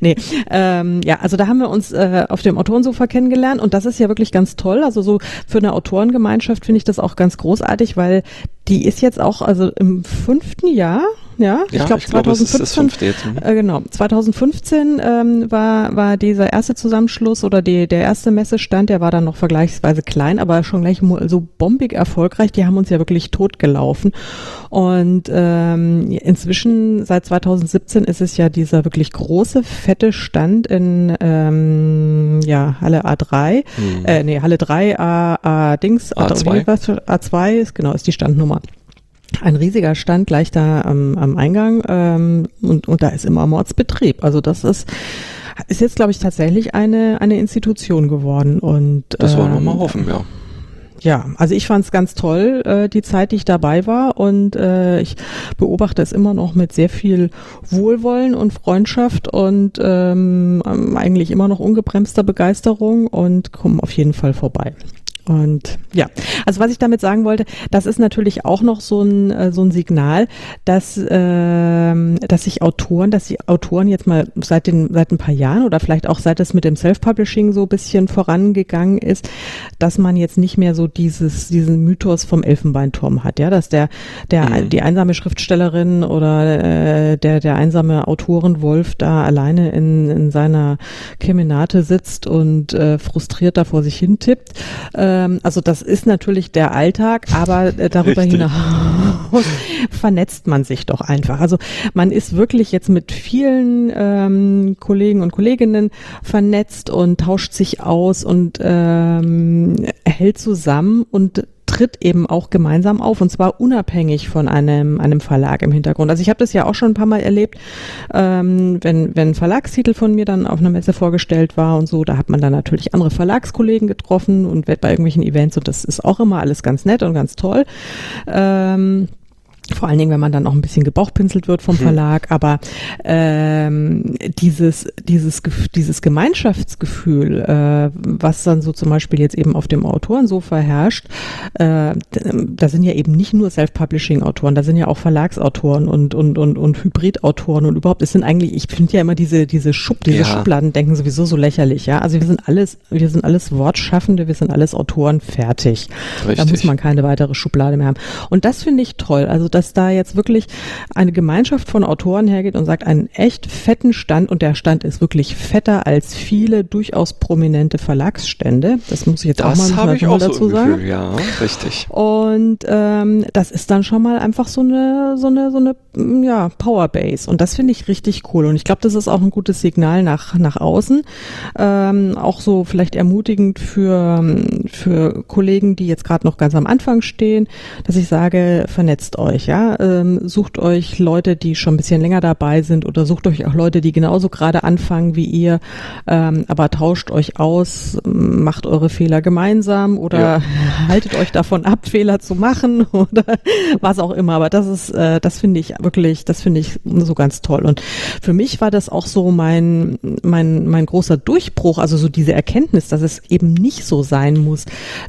nee, ähm, ja, also da haben wir uns äh, auf dem Autorensofa kennengelernt und das ist ja wirklich ganz toll. Also so für eine Autorengemeinschaft finde ich das auch ganz großartig, weil die ist jetzt auch also im fünften Jahr ja, ich glaube 2015. Glaub, jetzt, hm. äh, genau, 2015 ähm, war war dieser erste Zusammenschluss oder die, der erste Messestand, der war dann noch vergleichsweise klein, aber schon gleich so bombig erfolgreich. Die haben uns ja wirklich totgelaufen. Und ähm, inzwischen seit 2017 ist es ja dieser wirklich große fette Stand in ähm, ja Halle A3, hm. äh, nee Halle 3 A, A Dings A2. A2 ist genau ist die Standnummer ein riesiger Stand gleich da am, am Eingang ähm, und, und da ist immer Mordsbetrieb. Also das ist ist jetzt, glaube ich, tatsächlich eine, eine Institution geworden. Und, das wollen wir mal ähm, hoffen, ja. Ja, also ich fand es ganz toll, äh, die Zeit, die ich dabei war und äh, ich beobachte es immer noch mit sehr viel Wohlwollen und Freundschaft und ähm, eigentlich immer noch ungebremster Begeisterung und komme auf jeden Fall vorbei. Und ja, also was ich damit sagen wollte, das ist natürlich auch noch so ein, äh, so ein Signal, dass, äh, dass sich Autoren, dass die Autoren jetzt mal seit, den, seit ein paar Jahren oder vielleicht auch seit es mit dem Self-Publishing so ein bisschen vorangegangen ist, dass man jetzt nicht mehr so dieses, diesen Mythos vom Elfenbeinturm hat, ja, dass der, der, mhm. die einsame Schriftstellerin oder äh, der, der einsame Autorenwolf da alleine in, in seiner Kemenate sitzt und äh, frustriert da vor sich hin tippt. Äh, ähm, also das ist natürlich der Alltag, aber äh, darüber Richtig. hinaus [laughs] vernetzt man sich doch einfach. Also man ist wirklich jetzt mit vielen ähm, Kollegen und Kolleginnen vernetzt und tauscht sich aus und ähm, hält zusammen und tritt eben auch gemeinsam auf und zwar unabhängig von einem, einem Verlag im Hintergrund. Also ich habe das ja auch schon ein paar Mal erlebt, ähm, wenn, wenn Verlagstitel von mir dann auf einer Messe vorgestellt war und so, da hat man dann natürlich andere Verlagskollegen getroffen und bei irgendwelchen Events und das ist auch immer alles ganz nett und ganz toll. Ähm, vor allen Dingen, wenn man dann auch ein bisschen gebauchpinselt wird vom mhm. Verlag, aber ähm, dieses, dieses, dieses Gemeinschaftsgefühl, äh, was dann so zum Beispiel jetzt eben auf dem Autorensofa herrscht, äh, da sind ja eben nicht nur Self-Publishing-Autoren, da sind ja auch Verlagsautoren und, und, und, und Hybrid-Autoren und überhaupt, es sind eigentlich, ich finde ja immer diese, diese Schub, diese ja. Schubladen denken sowieso so lächerlich, ja. Also wir sind alles, wir sind alles Wortschaffende, wir sind alles Autoren fertig. Richtig. Da muss man keine weitere Schublade mehr haben. Und das finde ich toll. Also dass da jetzt wirklich eine Gemeinschaft von Autoren hergeht und sagt, einen echt fetten Stand und der Stand ist wirklich fetter als viele durchaus prominente Verlagsstände. Das muss ich jetzt das auch mal, ich auch dazu so sagen. Gefühl, ja, richtig. Und ähm, das ist dann schon mal einfach so eine so eine so eine ja Powerbase und das finde ich richtig cool und ich glaube, das ist auch ein gutes Signal nach nach außen, ähm, auch so vielleicht ermutigend für für Kollegen, die jetzt gerade noch ganz am Anfang stehen, dass ich sage, vernetzt euch ja. Ähm, sucht euch Leute, die schon ein bisschen länger dabei sind oder sucht euch auch Leute, die genauso gerade anfangen wie ihr, ähm, aber tauscht euch aus, macht eure Fehler gemeinsam oder ja. [laughs] haltet euch davon ab, Fehler zu machen [laughs] oder was auch immer. Aber das ist, äh, das finde ich wirklich, das finde ich so ganz toll. Und für mich war das auch so mein, mein, mein großer Durchbruch, also so diese Erkenntnis, dass es eben nicht so sein muss.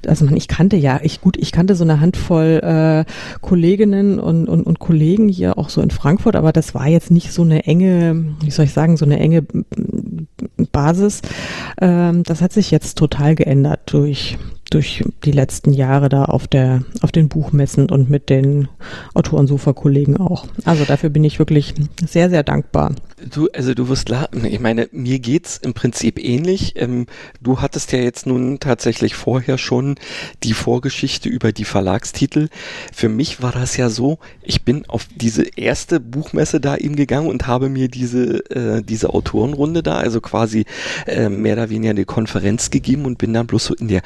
Also man, ich kannte ja, ich gut, ich kannte so eine Handvoll äh, Kolleginnen und, und, und Kollegen hier auch so in Frankfurt, aber das war jetzt nicht so eine enge, wie soll ich sagen, so eine enge Basis. Ähm, das hat sich jetzt total geändert durch durch die letzten Jahre da auf der auf den Buchmessen und mit den Autorensofa-Kollegen auch. Also dafür bin ich wirklich sehr, sehr dankbar. Du, also du wirst lachen. Ich meine, mir geht's im Prinzip ähnlich. Ähm, du hattest ja jetzt nun tatsächlich vorher schon die Vorgeschichte über die Verlagstitel. Für mich war das ja so, ich bin auf diese erste Buchmesse da eben gegangen und habe mir diese, äh, diese Autorenrunde da, also quasi äh, mehr oder weniger eine Konferenz gegeben und bin dann bloß so in der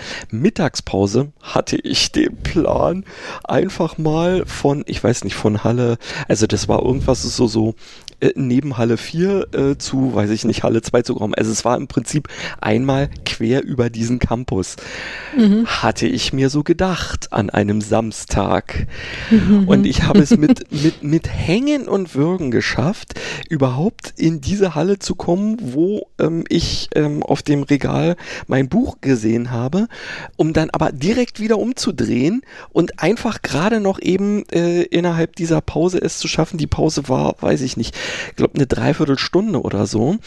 Mittagspause hatte ich den Plan, einfach mal von, ich weiß nicht, von Halle, also das war irgendwas so, so äh, neben Halle 4 äh, zu, weiß ich nicht, Halle 2 zu kommen. Also es war im Prinzip einmal quer über diesen Campus. Mhm. Hatte ich mir so gedacht an einem Samstag. Mhm. Und ich habe es mit, mit, mit Hängen und Würgen geschafft, überhaupt in diese Halle zu kommen, wo ähm, ich ähm, auf dem Regal mein Buch gesehen habe, um dann aber direkt wieder umzudrehen und einfach gerade noch eben äh, innerhalb dieser Pause es zu schaffen. Die Pause war, weiß ich nicht, ich glaube, eine Dreiviertelstunde oder so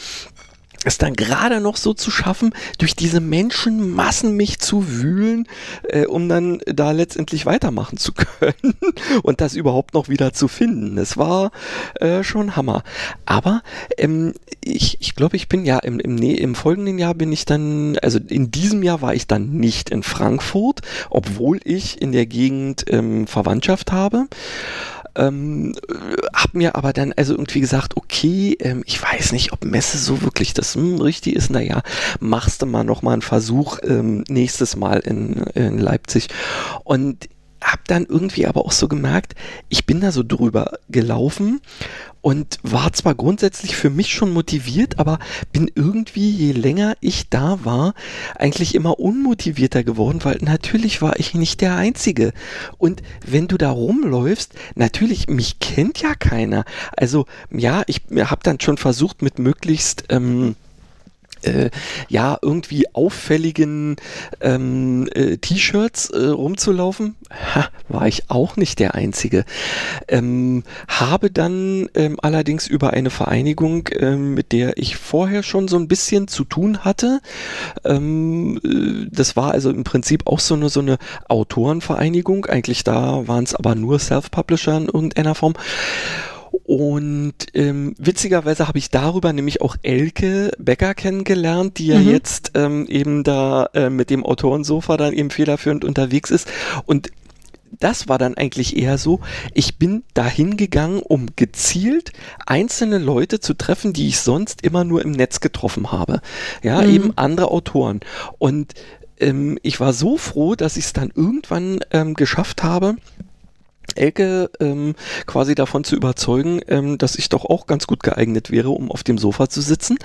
es dann gerade noch so zu schaffen, durch diese Menschenmassen mich zu wühlen, äh, um dann da letztendlich weitermachen zu [laughs] können und das überhaupt noch wieder zu finden. Es war äh, schon Hammer. Aber ähm, ich, ich glaube, ich bin ja im, im, nee, im folgenden Jahr bin ich dann, also in diesem Jahr war ich dann nicht in Frankfurt, obwohl ich in der Gegend ähm, Verwandtschaft habe. Ähm, hab mir aber dann also irgendwie gesagt, okay, ähm, ich weiß nicht, ob Messe so wirklich das hm, richtig ist. Naja, machst du mal noch mal einen Versuch ähm, nächstes Mal in, in Leipzig. Und habe dann irgendwie aber auch so gemerkt, ich bin da so drüber gelaufen und war zwar grundsätzlich für mich schon motiviert, aber bin irgendwie, je länger ich da war, eigentlich immer unmotivierter geworden, weil natürlich war ich nicht der Einzige. Und wenn du da rumläufst, natürlich, mich kennt ja keiner. Also ja, ich habe dann schon versucht, mit möglichst... Ähm, äh, ja, irgendwie auffälligen ähm, äh, T-Shirts äh, rumzulaufen. Ha, war ich auch nicht der Einzige. Ähm, habe dann ähm, allerdings über eine Vereinigung, ähm, mit der ich vorher schon so ein bisschen zu tun hatte, ähm, äh, das war also im Prinzip auch so eine, so eine Autorenvereinigung, eigentlich da waren es aber nur Self-Publisher in irgendeiner Form. Und ähm, witzigerweise habe ich darüber nämlich auch Elke Becker kennengelernt, die ja mhm. jetzt ähm, eben da äh, mit dem Autorensofa dann eben federführend unterwegs ist. Und das war dann eigentlich eher so, ich bin dahin gegangen, um gezielt einzelne Leute zu treffen, die ich sonst immer nur im Netz getroffen habe. Ja, mhm. eben andere Autoren. Und ähm, ich war so froh, dass ich es dann irgendwann ähm, geschafft habe, Elke ähm, quasi davon zu überzeugen, ähm, dass ich doch auch ganz gut geeignet wäre, um auf dem Sofa zu sitzen.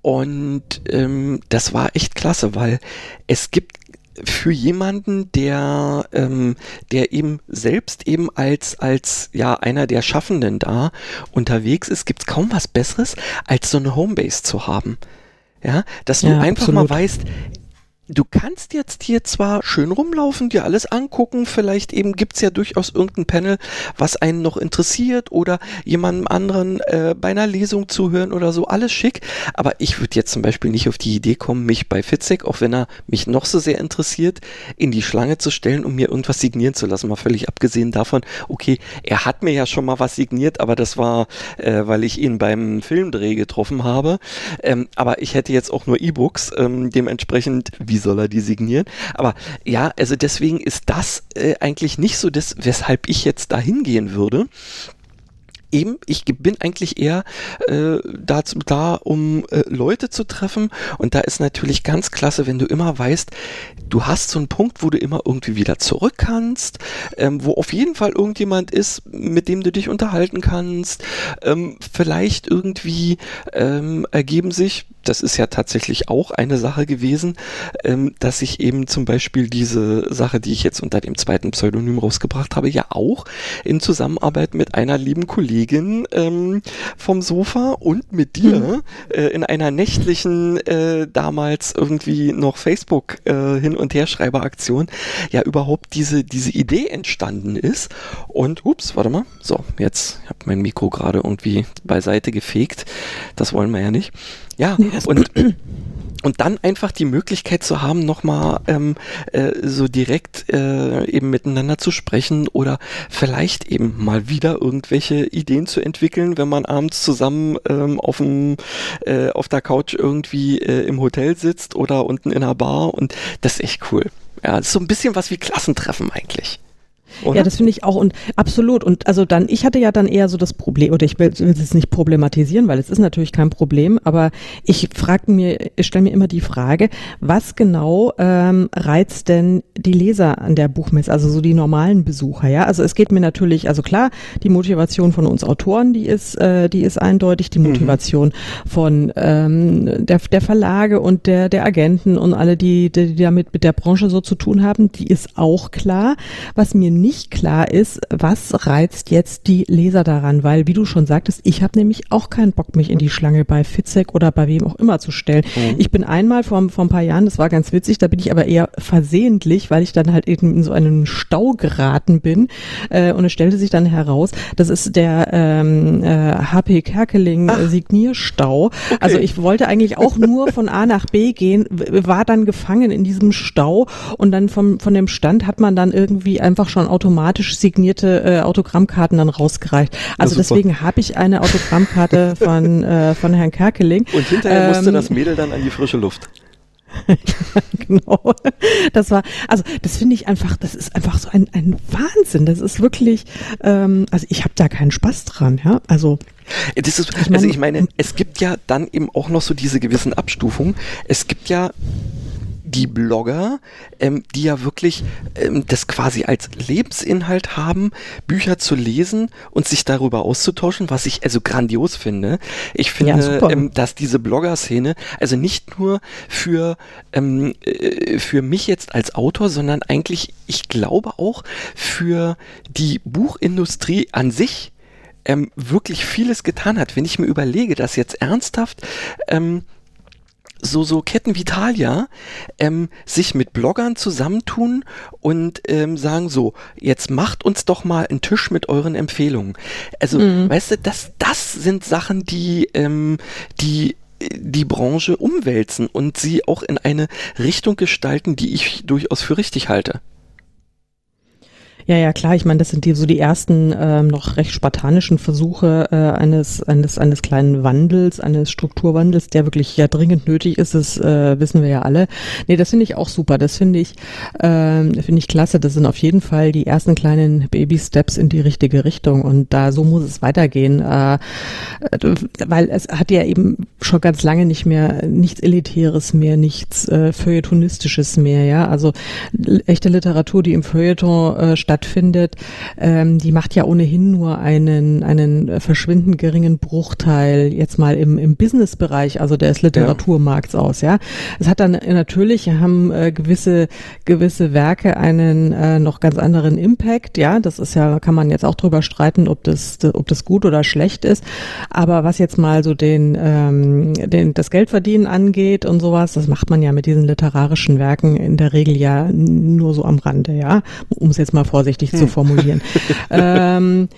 Und ähm, das war echt klasse, weil es gibt für jemanden, der, ähm, der eben selbst eben als, als ja einer der Schaffenden da unterwegs ist, gibt es kaum was Besseres, als so eine Homebase zu haben. Ja, dass du ja, einfach absolut. mal weißt, du kannst jetzt hier zwar schön rumlaufen, dir alles angucken, vielleicht eben gibt's ja durchaus irgendein Panel, was einen noch interessiert oder jemandem anderen äh, bei einer Lesung zuhören oder so, alles schick, aber ich würde jetzt zum Beispiel nicht auf die Idee kommen, mich bei Fitzek, auch wenn er mich noch so sehr interessiert, in die Schlange zu stellen, um mir irgendwas signieren zu lassen, mal völlig abgesehen davon, okay, er hat mir ja schon mal was signiert, aber das war, äh, weil ich ihn beim Filmdreh getroffen habe, ähm, aber ich hätte jetzt auch nur E-Books, ähm, dementsprechend, wie soll er die signieren? Aber ja, also deswegen ist das äh, eigentlich nicht so das, weshalb ich jetzt da hingehen würde eben, ich bin eigentlich eher äh, dazu da, um äh, Leute zu treffen. Und da ist natürlich ganz klasse, wenn du immer weißt, du hast so einen Punkt, wo du immer irgendwie wieder zurück kannst, ähm, wo auf jeden Fall irgendjemand ist, mit dem du dich unterhalten kannst. Ähm, vielleicht irgendwie ähm, ergeben sich, das ist ja tatsächlich auch eine Sache gewesen, ähm, dass ich eben zum Beispiel diese Sache, die ich jetzt unter dem zweiten Pseudonym rausgebracht habe, ja auch in Zusammenarbeit mit einer lieben Kollegin Kollegin ähm, vom Sofa und mit dir mhm. äh, in einer nächtlichen äh, damals irgendwie noch Facebook äh, hin und her Schreiberaktion ja überhaupt diese diese Idee entstanden ist. Und ups warte mal. So jetzt habe mein Mikro gerade irgendwie beiseite gefegt. Das wollen wir ja nicht. Ja und [clears throat] und dann einfach die Möglichkeit zu haben, nochmal ähm, äh, so direkt äh, eben miteinander zu sprechen oder vielleicht eben mal wieder irgendwelche Ideen zu entwickeln, wenn man abends zusammen ähm, auf, dem, äh, auf der Couch irgendwie äh, im Hotel sitzt oder unten in einer Bar und das ist echt cool. Ja, das ist so ein bisschen was wie Klassentreffen eigentlich. Oder? Ja, das finde ich auch und absolut. Und also dann, ich hatte ja dann eher so das Problem, oder ich will, will es nicht problematisieren, weil es ist natürlich kein Problem, aber ich frage mir, ich stelle mir immer die Frage, was genau ähm, reizt denn die Leser an der Buchmesse, also so die normalen Besucher, ja? Also es geht mir natürlich, also klar, die Motivation von uns Autoren, die ist, äh, die ist eindeutig, die mhm. Motivation mhm. von ähm, der, der Verlage und der, der Agenten und alle, die, die damit mit der Branche so zu tun haben, die ist auch klar. Was mir nicht klar ist, was reizt jetzt die Leser daran, weil wie du schon sagtest, ich habe nämlich auch keinen Bock, mich in die Schlange bei Fitzek oder bei wem auch immer zu stellen. Mhm. Ich bin einmal vor, vor ein paar Jahren, das war ganz witzig, da bin ich aber eher versehentlich, weil ich dann halt eben in so einen Stau geraten bin äh, und es stellte sich dann heraus, das ist der ähm, äh, HP Kerkeling Ach. Signierstau. Okay. Also ich wollte eigentlich auch nur von A nach B gehen, war dann gefangen in diesem Stau und dann vom, von dem Stand hat man dann irgendwie einfach schon automatisch signierte äh, Autogrammkarten dann rausgereicht. Also deswegen habe ich eine Autogrammkarte [laughs] von, äh, von Herrn Kerkeling. Und hinterher ähm, musste das Mädel dann an die frische Luft. [laughs] genau. Das war, also das finde ich einfach, das ist einfach so ein, ein Wahnsinn. Das ist wirklich, ähm, also ich habe da keinen Spaß dran, ja. Also ist, also ich meine, es gibt ja dann eben auch noch so diese gewissen Abstufungen. Es gibt ja die Blogger, ähm, die ja wirklich ähm, das quasi als Lebensinhalt haben, Bücher zu lesen und sich darüber auszutauschen, was ich also grandios finde. Ich finde, ja, ähm, dass diese Blogger-Szene also nicht nur für, ähm, äh, für mich jetzt als Autor, sondern eigentlich, ich glaube auch für die Buchindustrie an sich ähm, wirklich vieles getan hat. Wenn ich mir überlege, dass jetzt ernsthaft ähm, so, so Ketten wie Thalia ähm, sich mit Bloggern zusammentun und ähm, sagen so, jetzt macht uns doch mal einen Tisch mit euren Empfehlungen. Also, mhm. weißt du, das, das sind Sachen, die, ähm, die die Branche umwälzen und sie auch in eine Richtung gestalten, die ich durchaus für richtig halte. Ja, ja, klar. Ich meine, das sind die, so die ersten ähm, noch recht spartanischen Versuche äh, eines, eines, eines kleinen Wandels, eines Strukturwandels, der wirklich ja dringend nötig ist. Das äh, wissen wir ja alle. Nee, das finde ich auch super. Das finde ich, äh, finde ich klasse. Das sind auf jeden Fall die ersten kleinen Baby-Steps in die richtige Richtung. Und da so muss es weitergehen, äh, weil es hat ja eben schon ganz lange nicht mehr nichts Elitäres mehr, nichts äh, Feuilletonistisches mehr. Ja, also echte Literatur, die im Feuilleton äh, stattfindet, ähm, die macht ja ohnehin nur einen, einen verschwindend geringen Bruchteil jetzt mal im, im Businessbereich, also des Literaturmarkts ja. aus, ja. Es hat dann natürlich, haben äh, gewisse, gewisse Werke einen äh, noch ganz anderen Impact, ja. Das ist ja, kann man jetzt auch drüber streiten, ob das, ob das gut oder schlecht ist. Aber was jetzt mal so den, ähm, den, das Geldverdienen angeht und sowas, das macht man ja mit diesen literarischen Werken in der Regel ja nur so am Rande, ja. Um es jetzt mal vor vorsichtig hm. zu formulieren. [laughs] ähm,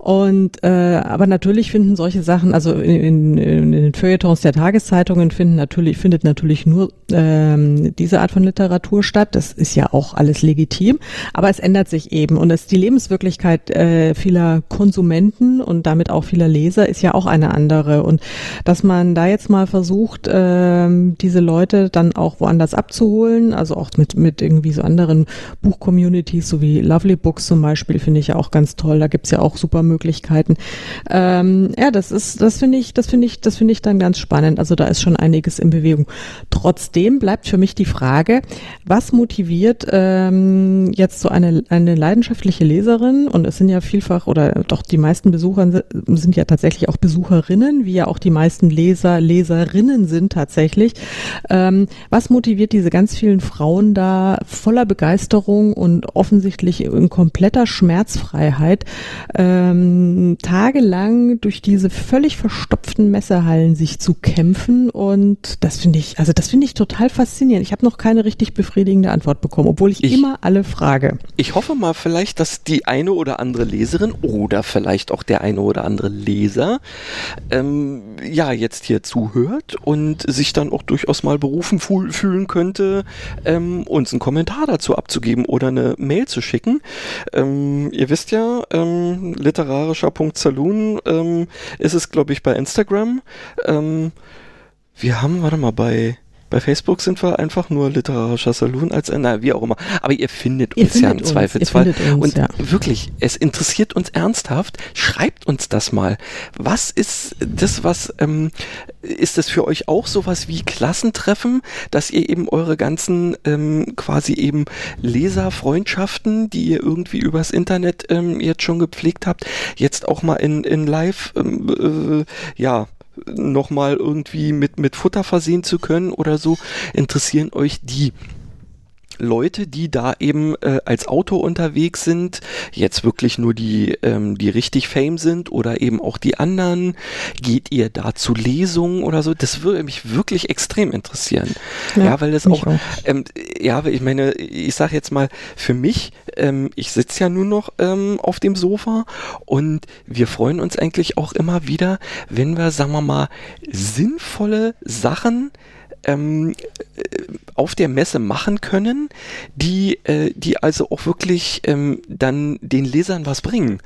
und äh, aber natürlich finden solche Sachen, also in, in, in den Feuilletons der Tageszeitungen finden natürlich findet natürlich nur ähm, diese Art von Literatur statt. Das ist ja auch alles legitim, aber es ändert sich eben und es die Lebenswirklichkeit äh, vieler Konsumenten und damit auch vieler Leser ist ja auch eine andere und dass man da jetzt mal versucht, äh, diese Leute dann auch woanders abzuholen, also auch mit mit irgendwie so anderen Buchcommunities, so wie Lovely Books zum Beispiel, finde ich ja auch ganz toll. Da gibt's ja auch super Möglichkeiten. Ähm, ja, das ist, das finde ich, das finde ich, das finde ich dann ganz spannend. Also da ist schon einiges in Bewegung. Trotzdem bleibt für mich die Frage, was motiviert ähm, jetzt so eine, eine leidenschaftliche Leserin, und es sind ja vielfach oder doch die meisten Besucher sind ja tatsächlich auch Besucherinnen, wie ja auch die meisten Leser, Leserinnen sind tatsächlich. Ähm, was motiviert diese ganz vielen Frauen da voller Begeisterung und offensichtlich in kompletter Schmerzfreiheit ähm, tagelang durch diese völlig verstopften Messehallen sich zu kämpfen und das finde ich, also das finde ich total faszinierend. Ich habe noch keine richtig befriedigende Antwort bekommen, obwohl ich, ich immer alle frage. Ich hoffe mal vielleicht, dass die eine oder andere Leserin oder vielleicht auch der eine oder andere Leser ähm, ja jetzt hier zuhört und sich dann auch durchaus mal berufen fühlen könnte, ähm, uns einen Kommentar dazu abzugeben oder eine Mail zu schicken. Ähm, ihr wisst ja, ähm, literarischer.saloon ähm, ist es, glaube ich, bei Instagram. Ähm, wir haben, warte mal, bei bei Facebook sind wir einfach nur literarischer Saloon als, na, wie auch immer. Aber ihr findet ihr uns findet ja im Zweifelsfall. Und ja. wirklich, es interessiert uns ernsthaft. Schreibt uns das mal. Was ist das, was, ähm, ist das für euch auch sowas wie Klassentreffen, dass ihr eben eure ganzen ähm, quasi eben Leserfreundschaften, die ihr irgendwie übers Internet ähm, jetzt schon gepflegt habt, jetzt auch mal in, in live, ähm, äh, ja, nochmal irgendwie mit, mit Futter versehen zu können oder so, interessieren euch die Leute, die da eben äh, als Autor unterwegs sind, jetzt wirklich nur die, ähm, die richtig Fame sind oder eben auch die anderen? Geht ihr da zu Lesungen oder so? Das würde mich wirklich extrem interessieren. Ja, ja weil das auch, auch. Ähm, ja, ich meine, ich sage jetzt mal, für mich, ähm, ich sitze ja nur noch ähm, auf dem Sofa und wir freuen uns eigentlich auch immer wieder, wenn wir, sagen wir mal, sinnvolle Sachen ähm, äh, auf der Messe machen können, die, äh, die also auch wirklich ähm, dann den Lesern was bringen.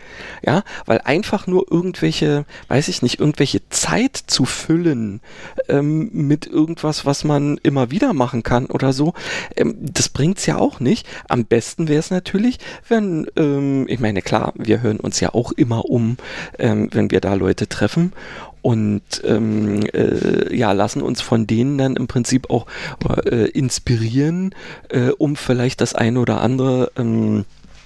Ja, weil einfach nur irgendwelche, weiß ich nicht, irgendwelche Zeit zu füllen ähm, mit irgendwas, was man immer wieder machen kann oder so, ähm, das bringt's ja auch nicht. Am besten wäre es natürlich, wenn, ähm, ich meine, klar, wir hören uns ja auch immer um, ähm, wenn wir da Leute treffen und ähm, äh, ja, lassen uns von denen dann im Prinzip auch äh, inspirieren, äh, um vielleicht das eine oder andere ähm,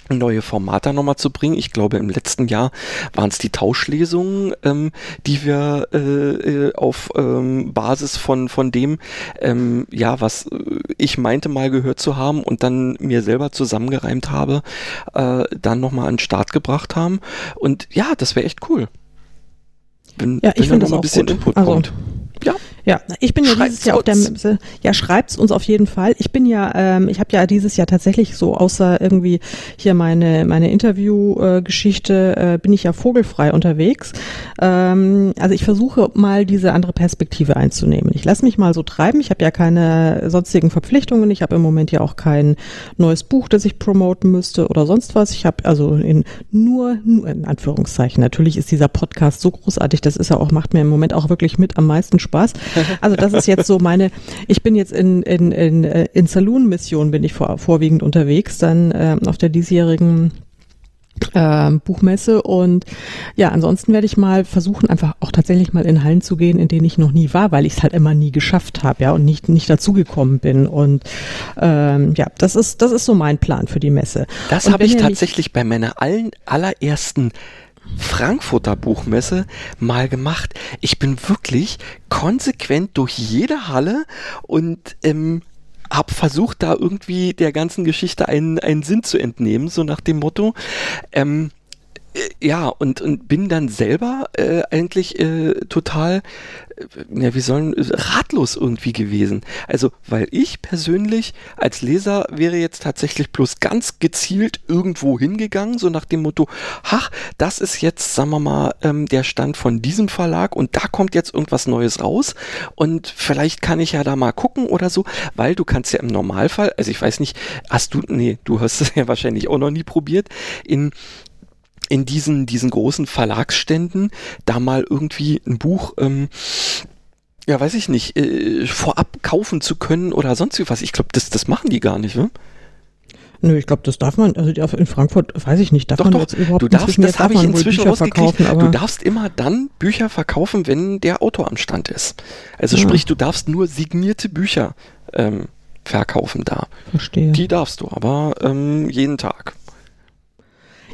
neue Formate nochmal zu bringen. Ich glaube, im letzten Jahr waren es die Tauschlesungen, ähm, die wir äh, äh, auf ähm, Basis von, von dem, ähm, ja, was ich meinte mal gehört zu haben und dann mir selber zusammengereimt habe, äh, dann nochmal an den Start gebracht haben. Und ja, das wäre echt cool wenn, ja, ich finde das auch ein bisschen gut. Input also, kommt. Ja. Ja, ich bin ja schreibt's dieses Jahr auf der Messe. Ja, schreibt's uns auf jeden Fall. Ich bin ja, ähm, ich habe ja dieses Jahr tatsächlich so außer irgendwie hier meine meine Interviewgeschichte äh, äh, bin ich ja vogelfrei unterwegs. Ähm, also ich versuche mal diese andere Perspektive einzunehmen. Ich lasse mich mal so treiben. Ich habe ja keine sonstigen Verpflichtungen. Ich habe im Moment ja auch kein neues Buch, das ich promoten müsste oder sonst was. Ich habe also in nur, nur in Anführungszeichen. Natürlich ist dieser Podcast so großartig. Das ist ja auch macht mir im Moment auch wirklich mit am meisten Spaß. Also das ist jetzt so meine, ich bin jetzt in, in, in, äh, in Saloon-Mission bin ich vor, vorwiegend unterwegs, dann äh, auf der diesjährigen äh, Buchmesse. Und ja, ansonsten werde ich mal versuchen, einfach auch tatsächlich mal in Hallen zu gehen, in denen ich noch nie war, weil ich es halt immer nie geschafft habe, ja, und nicht nicht dazugekommen bin. Und ähm, ja, das ist das ist so mein Plan für die Messe. Das habe ich tatsächlich bei meiner allen allerersten Frankfurter Buchmesse mal gemacht. Ich bin wirklich konsequent durch jede Halle und ähm, habe versucht, da irgendwie der ganzen Geschichte einen, einen Sinn zu entnehmen, so nach dem Motto. Ähm, äh, ja, und, und bin dann selber äh, eigentlich äh, total, ja, wie sollen, ratlos irgendwie gewesen. Also, weil ich persönlich als Leser wäre jetzt tatsächlich bloß ganz gezielt irgendwo hingegangen, so nach dem Motto, ach, das ist jetzt, sagen wir mal, ähm, der Stand von diesem Verlag und da kommt jetzt irgendwas Neues raus und vielleicht kann ich ja da mal gucken oder so, weil du kannst ja im Normalfall, also ich weiß nicht, hast du, nee, du hast es [laughs] ja wahrscheinlich auch noch nie probiert, in in diesen, diesen großen Verlagsständen da mal irgendwie ein Buch, ähm, ja, weiß ich nicht, äh, vorab kaufen zu können oder sonst wie was. Ich glaube, das, das machen die gar nicht, ne? Nö, ich glaube, das darf man, also in Frankfurt, weiß ich nicht, darf doch, man doch, jetzt überhaupt du darfst, das habe ich inzwischen rausgekriegt, du darfst immer dann Bücher verkaufen, wenn der Autor am Stand ist. Also ja. sprich, du darfst nur signierte Bücher ähm, verkaufen da. Verstehe. Die darfst du, aber ähm, jeden Tag.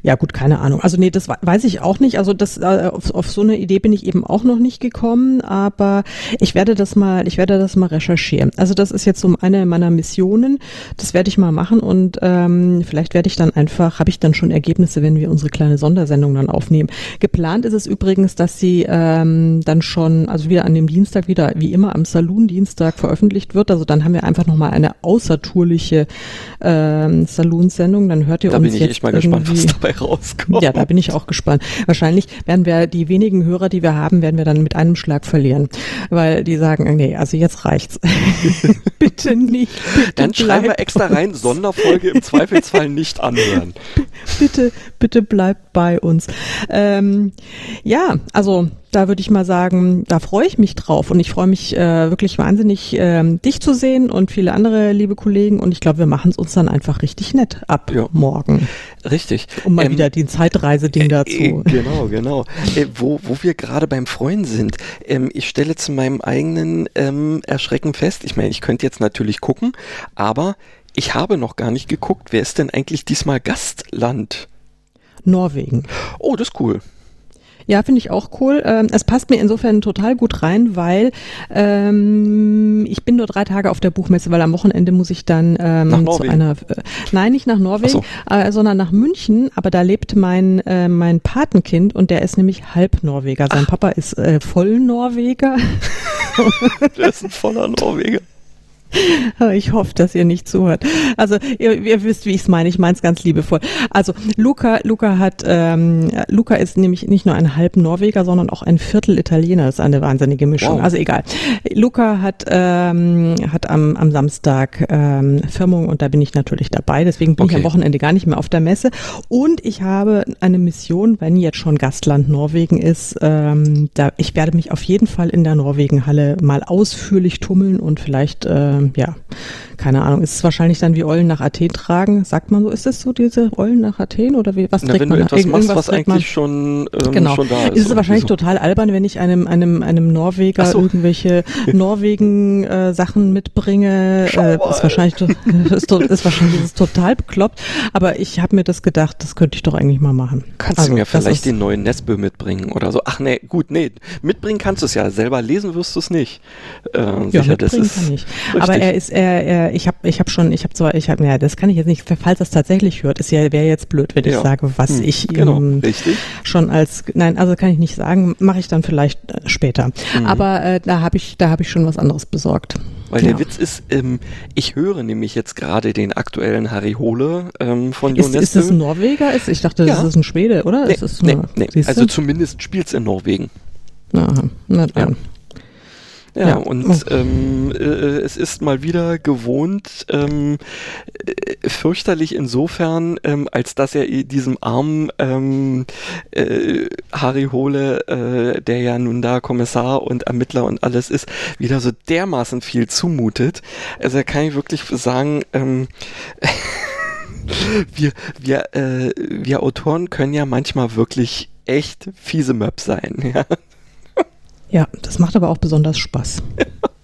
Ja, gut, keine Ahnung. Also nee, das weiß ich auch nicht. Also das äh, auf, auf so eine Idee bin ich eben auch noch nicht gekommen, aber ich werde das mal, ich werde das mal recherchieren. Also das ist jetzt so eine meiner Missionen. Das werde ich mal machen und ähm, vielleicht werde ich dann einfach, habe ich dann schon Ergebnisse, wenn wir unsere kleine Sondersendung dann aufnehmen. Geplant ist es übrigens, dass sie ähm, dann schon, also wieder an dem Dienstag wieder, wie immer am Saloon-Dienstag veröffentlicht wird. Also dann haben wir einfach nochmal eine außertourliche ähm, Saloon-Sendung. Dann hört ihr da uns bin ich jetzt echt mal gespannt, was dabei rauskommt. Ja, da bin ich auch gespannt. Wahrscheinlich werden wir die wenigen Hörer, die wir haben, werden wir dann mit einem Schlag verlieren, weil die sagen, nee, also jetzt reicht's. [laughs] bitte nicht. Bitte Dann schreiben wir extra rein, Sonderfolge im Zweifelsfall nicht anhören. [laughs] bitte, bitte bleibt bei uns. Ähm, ja, also da würde ich mal sagen, da freue ich mich drauf und ich freue mich äh, wirklich wahnsinnig, ähm, dich zu sehen und viele andere liebe Kollegen und ich glaube, wir machen es uns dann einfach richtig nett ab Ja. morgen, Richtig. um mal Ähm, wieder den Zeitreise-Ding Äh, dazu. genau, genau. Äh, wo, wo wir gerade beim Freuen sind. Ähm, ich stelle zu meinem eigenen ähm, Erschrecken fest, ich meine, ich könnte jetzt natürlich gucken, aber ich habe noch gar nicht geguckt, wer ist denn eigentlich diesmal Gastland? Norwegen. Oh, das ist cool. Ja, finde ich auch cool. Ähm, es passt mir insofern total gut rein, weil ähm, ich bin nur drei Tage auf der Buchmesse, weil am Wochenende muss ich dann ähm, Nach zu einer, äh, nein, nicht nach Norwegen, Ach äh, sondern nach München. Aber da lebt mein äh, mein Patenkind und der ist nämlich halb Norweger. Sein Papa ist äh, voll Norweger. [laughs] Der ist ein voller Norweger. [laughs] Ich hoffe, dass ihr nicht zuhört. Also ihr, ihr wisst, wie ich es meine. Ich meine es ganz liebevoll. Also Luca, Luca hat, ähm, Luca ist nämlich nicht nur ein halb Norweger, sondern auch ein Viertel Italiener. Das ist eine wahnsinnige Mischung. Wow. Also egal. Luca hat ähm, hat am, am Samstag ähm, Firmung und da bin ich natürlich dabei. Deswegen bin ich Okay. am Wochenende gar nicht mehr auf der Messe. Und ich habe eine Mission, wenn jetzt schon Gastland Norwegen ist. Ähm, da ich werde mich auf jeden Fall in der Norwegenhalle mal ausführlich tummeln und vielleicht ähm, ja, keine Ahnung, ist es wahrscheinlich dann wie Eulen nach Athen tragen? Sagt man so, ist es so diese Eulen nach Athen oder wie, was Na, trägt wenn man du nach- etwas machst, irgendwas was trägt man- eigentlich schon, ähm, Genau. schon da ist. Ist es wahrscheinlich so. total albern, wenn ich einem, einem, einem Norweger so. irgendwelche [laughs] Norwegen-Sachen mitbringe. Schau Äh, mal. [laughs] ist wahrscheinlich, ist, ist wahrscheinlich ist total bekloppt. Aber ich habe mir das gedacht, das könnte ich doch eigentlich mal machen. Kannst Also, du mir vielleicht den neuen Nesbö mitbringen oder so? Ach nee, gut, nee. Mitbringen kannst du es ja. Selber lesen wirst du es nicht. Äh, Ja, sicher, das ist. kann ich. [laughs] Aber er ist, er, er ich habe, ich habe schon, ich habe zwar, ich habe, ja, das kann ich jetzt nicht, falls das tatsächlich hört, ist ja, wäre jetzt blöd, wenn ich Ja. sage, was Hm, ich Genau, richtig. schon als, nein, also kann ich nicht sagen, mache ich dann vielleicht äh, später. Mhm. Aber äh, da habe ich, da habe ich schon was anderes besorgt. Weil Ja. der Witz ist, ähm, ich höre nämlich jetzt gerade den aktuellen Harry Hole ähm, von Ist, ist das ein Norweger? Ist, ich dachte, das Ja. ist ein Schwede, oder? Nee, ist es nee, nee. Also zumindest spielt's in Norwegen. Aha, na dann. Ja, Ja. und ähm, äh, es ist mal wieder gewohnt, ähm, äh, fürchterlich insofern, ähm, als dass er diesem armen ähm, äh, Harry Hole, äh, der ja nun da Kommissar und Ermittler und alles ist, wieder so dermaßen viel zumutet. Also da kann ich wirklich sagen, ähm, [laughs] wir, wir, äh, wir Autoren können ja manchmal wirklich echt fiese Möps sein. [laughs] Ja. Ja, das macht aber auch besonders Spaß.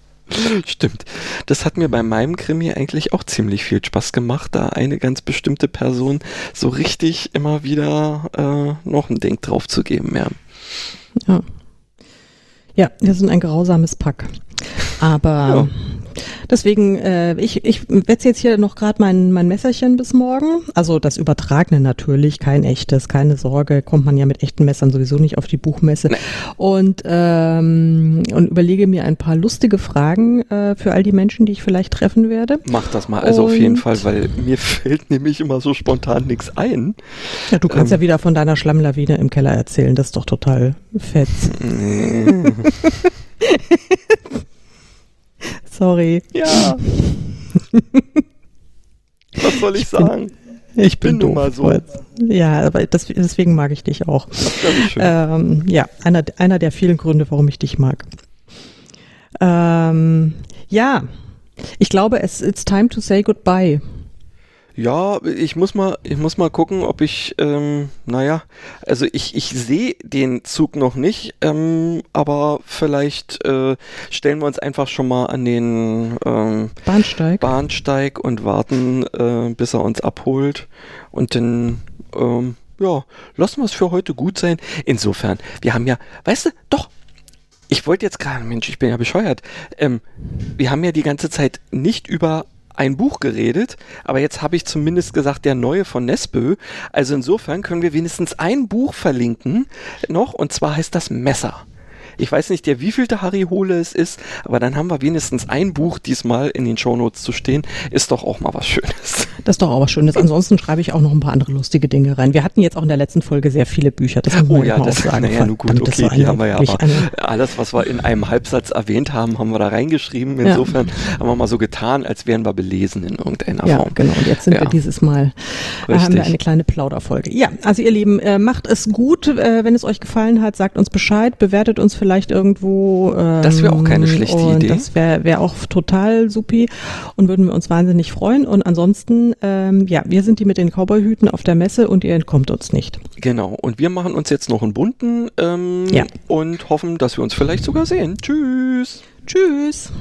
[laughs] Stimmt. Das hat mir bei meinem Krimi eigentlich auch ziemlich viel Spaß gemacht, da eine ganz bestimmte Person so richtig immer wieder äh, noch ein Ding drauf zu geben. Ja. Ja. Ja, wir sind ein grausames Pack. Aber Ja. Deswegen, äh, ich, ich wetze jetzt hier noch gerade mein, mein Messerchen bis morgen. Also das Übertragene natürlich, kein echtes, keine Sorge, kommt man ja mit echten Messern sowieso nicht auf die Buchmesse. Nee. Und, ähm, und überlege mir ein paar lustige Fragen äh, für all die Menschen, die ich vielleicht treffen werde. Mach das mal also auf jeden Und- Fall, weil mir [laughs] fällt nämlich immer so spontan nichts ein. Ja, du kannst Ähm. ja wieder von deiner Schlammlawine im Keller erzählen, das ist doch total fett. [laughs] Sorry. Ja. [laughs] Was soll ich, Ich bin- sagen? Ich bin nun doof, mal so. Ja, aber das, deswegen mag ich dich auch. Ähm, ja, einer, einer der vielen Gründe, warum ich dich mag. Ähm, ja, ich glaube, es it's time to say goodbye. Ja, ich muss mal, ich muss mal gucken, ob ich, ähm, naja, also ich, ich sehe den Zug noch nicht, ähm, aber vielleicht äh, stellen wir uns einfach schon mal an den ähm, Bahnsteig. Bahnsteig und warten, äh, bis er uns abholt und dann, ähm, ja, lassen wir es für heute gut sein. Insofern, wir haben ja, weißt du, doch, ich wollte jetzt gerade, Mensch, ich bin ja bescheuert. Ähm, wir haben ja die ganze Zeit nicht über ein Buch geredet, aber jetzt habe ich zumindest gesagt, der neue von Nesbö. Also insofern können wir wenigstens ein Buch verlinken noch, und zwar heißt das Messer. Ich weiß nicht, der wievielte Harry Hole es ist, aber dann haben wir wenigstens ein Buch diesmal in den Shownotes zu stehen. Ist doch auch mal was Schönes. Das ist doch auch was Schönes. Ansonsten schreibe ich auch noch ein paar andere lustige Dinge rein. Wir hatten jetzt auch in der letzten Folge sehr viele Bücher. Das oh ja, das, sagen. Naja, nur gut, okay, die haben wir ja aber. Alles, was wir in einem Halbsatz erwähnt haben, haben wir da reingeschrieben. Insofern ja. haben wir mal so getan, als wären wir belesen in irgendeiner ja, Form. Ja, genau. Und jetzt sind ja. wir dieses Mal, äh, haben wir eine kleine Plauderfolge. Ja, also ihr Lieben, äh, macht es gut. Äh, wenn es euch gefallen hat, sagt uns Bescheid, bewertet uns vielleicht irgendwo ähm, das wäre auch keine schlechte Idee. Das wäre wär auch total supi und würden wir uns wahnsinnig freuen. Und ansonsten, ähm, ja, wir sind die mit den Cowboyhüten auf der Messe und ihr entkommt uns nicht. Genau. Und wir machen uns jetzt noch einen bunten ähm, ja. und hoffen, dass wir uns vielleicht sogar sehen. Tschüss. Tschüss.